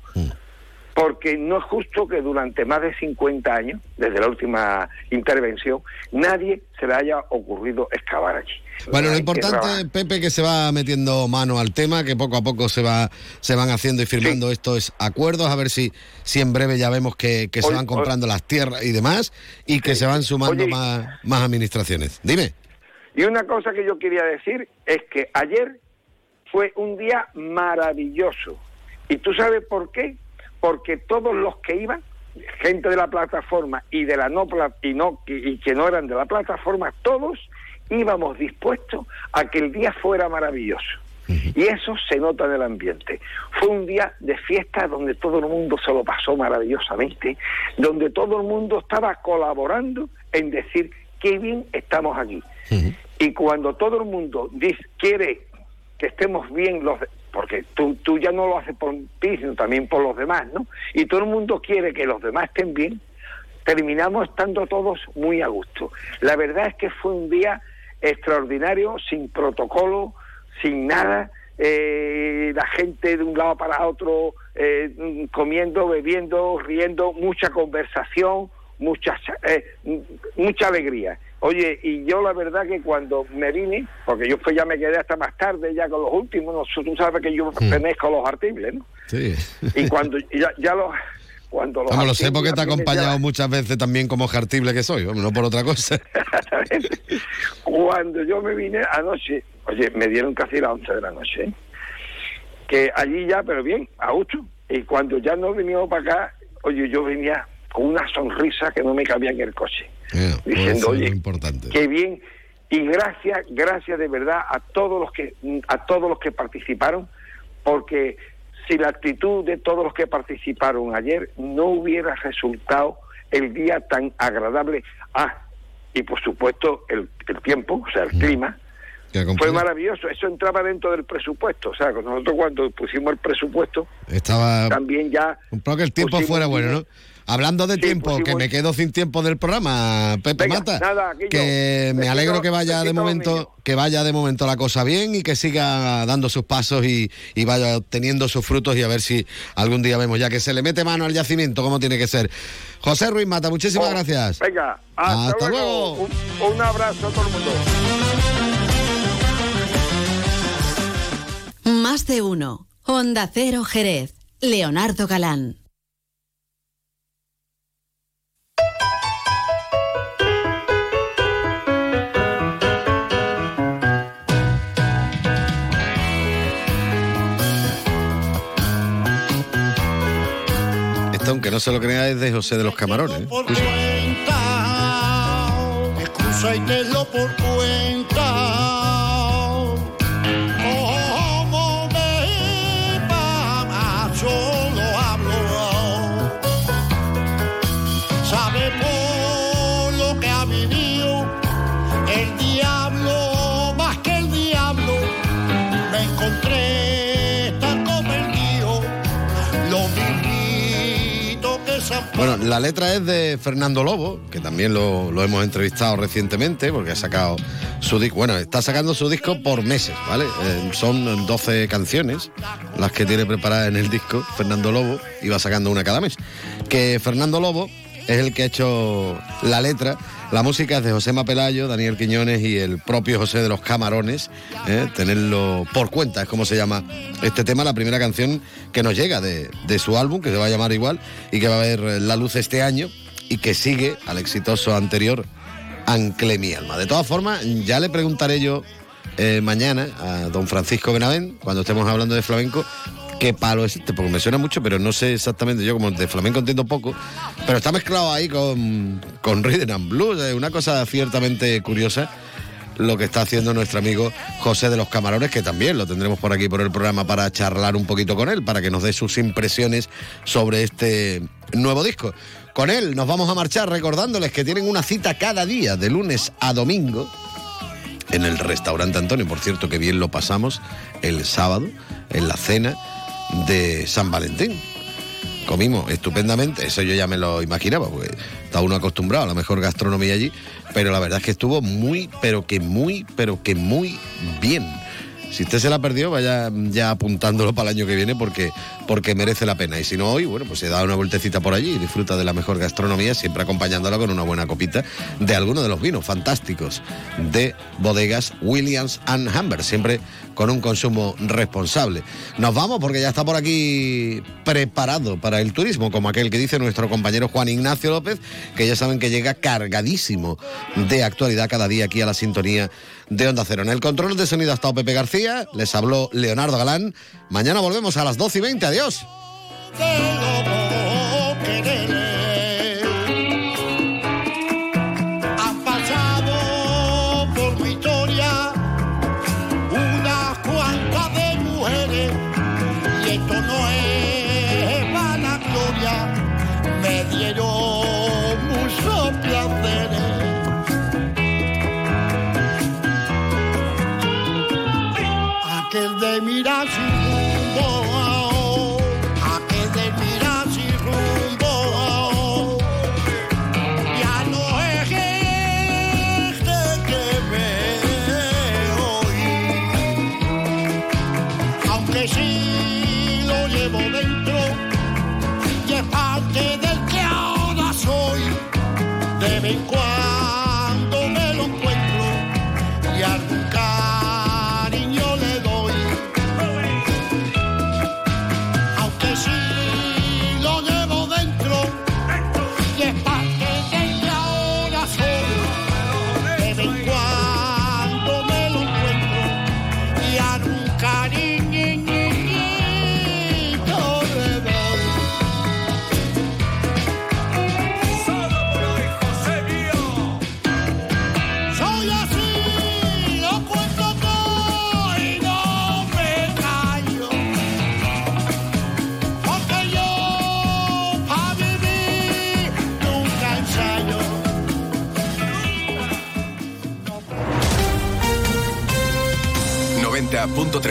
Porque no es justo que durante más de 50 años, desde la última intervención, nadie se le haya ocurrido excavar allí. Bueno, lo Hay importante, Pepe, que se va metiendo mano al tema, que poco a poco se va se van haciendo y firmando estos acuerdos, a ver si, si en breve ya vemos que, que se van comprando las tierras y demás, y que se van sumando Oye, más, más administraciones. Dime. Y una cosa que yo quería decir es que ayer fue un día maravilloso. ¿Y tú sabes por qué? Porque todos los que iban gente de la plataforma y de la no, pla- y no y que no eran de la plataforma, todos íbamos dispuestos a que el día fuera maravilloso. Y eso se nota en el ambiente. Fue un día de fiesta donde todo el mundo se lo pasó maravillosamente, donde todo el mundo estaba colaborando en decir qué bien estamos aquí. Y cuando todo el mundo dice, quiere que estemos bien los porque tú, tú ya no lo haces por ti, sino también por los demás, ¿no? Y todo el mundo quiere que los demás estén bien, terminamos estando todos muy a gusto. La verdad es que fue un día extraordinario, sin protocolo, sin nada, eh, la gente de un lado para otro eh, comiendo, bebiendo, riendo, mucha conversación, mucha, eh, mucha alegría. Oye, y yo la verdad que cuando me vine, porque yo pues ya me quedé hasta más tarde, ya con los últimos, no, tú sabes que yo pertenezco a los artibles, ¿no? Sí. Y cuando ya, ya los... Cuando los Vamos, lo sé porque te he ya- acompañado muchas veces también como jartible que soy, no por otra cosa. Cuando yo me vine anoche, oye, me dieron casi las 11 de la noche, ¿eh? que allí ya, pero bien, a gusto. Y cuando ya no vinimos para acá, oye, yo venía con una sonrisa que no me cabía en el coche, diciendo, oye, importante. qué bien. Y gracias, gracias de verdad a todos los que a todos los que participaron, porque si la actitud de todos los que participaron ayer no hubiera resultado el día tan agradable. Ah, y por supuesto el, el tiempo, o sea, el clima, fue maravilloso. Eso entraba dentro del presupuesto. O sea, nosotros cuando pusimos el presupuesto, Estaba también ya un poco que el tiempo fuera bueno. ¿no? Hablando de Sí, tiempo, que me quedo sin tiempo del programa, Pepe Venga, Mata. nada, Guillo, que me alegro que vaya de momento, que vaya de momento la cosa bien y que siga dando sus pasos y, y vaya obteniendo sus frutos y a ver si algún día vemos ya que se le mete mano al yacimiento como tiene que ser. José Ruiz Mata, muchísimas gracias. Oh, Venga, hasta, Hasta luego. Un, un abrazo a todo el mundo. Más de uno. Onda Cero Jerez. Leonardo Galán. Esto, aunque no se lo crea, es de José de los Camarones. ¿eh? por cuenta, excusa y te lo por cuenta. Bueno, la letra es de Fernando Lobo, que también lo, hemos entrevistado recientemente, porque ha sacado su disco. Bueno, está sacando su disco por meses, ¿vale? Eh, son 12 canciones las que tiene preparadas en el disco Fernando Lobo, y va sacando una cada mes. Que Fernando Lobo es el que ha hecho la letra. La música es de José Pelayo, Daniel Quiñones y el propio José de los Camarones. ¿eh? Tenerlo por cuenta es como se llama este tema, la primera canción que nos llega de, de su álbum, que se va a llamar igual y que va a ver la luz este año y que sigue al exitoso anterior Ancle mi alma. De todas formas, ya le preguntaré yo eh, mañana a don Francisco Benavent, cuando estemos hablando de flamenco, qué palo es este, porque me suena mucho, pero no sé exactamente, yo como de flamenco entiendo poco, pero está mezclado ahí con, con rhythm and blues, es una cosa ciertamente curiosa lo que está haciendo nuestro amigo José de los Camarones, que también lo tendremos por aquí por el programa para charlar un poquito con él, para que nos dé sus impresiones sobre este nuevo disco. Con él nos vamos a marchar recordándoles que tienen una cita cada día, de lunes a domingo, en el restaurante Antonio. Por cierto, que bien lo pasamos el sábado en la cena de San Valentín. Comimos estupendamente, eso yo ya me lo imaginaba, porque está uno acostumbrado a la mejor gastronomía allí, pero la verdad es que estuvo muy, pero que muy, pero que muy bien. Si usted se la perdió, vaya ya apuntándolo para el año que viene porque, porque merece la pena. Y si no hoy, bueno, pues se da una vueltecita por allí y disfruta de la mejor gastronomía, siempre acompañándola con una buena copita de alguno de los vinos fantásticos de bodegas Williams and Humber, siempre con un consumo responsable. Nos vamos porque ya está por aquí preparado para el turismo, como aquel que dice nuestro compañero Juan Ignacio López, que ya saben que llega cargadísimo de actualidad cada día aquí a la sintonía de Onda Cero. En el control de sonido ha estado Pepe García, les habló Leonardo Galán. Mañana volvemos a las 12 y 20. Adiós.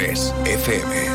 90.3 FM.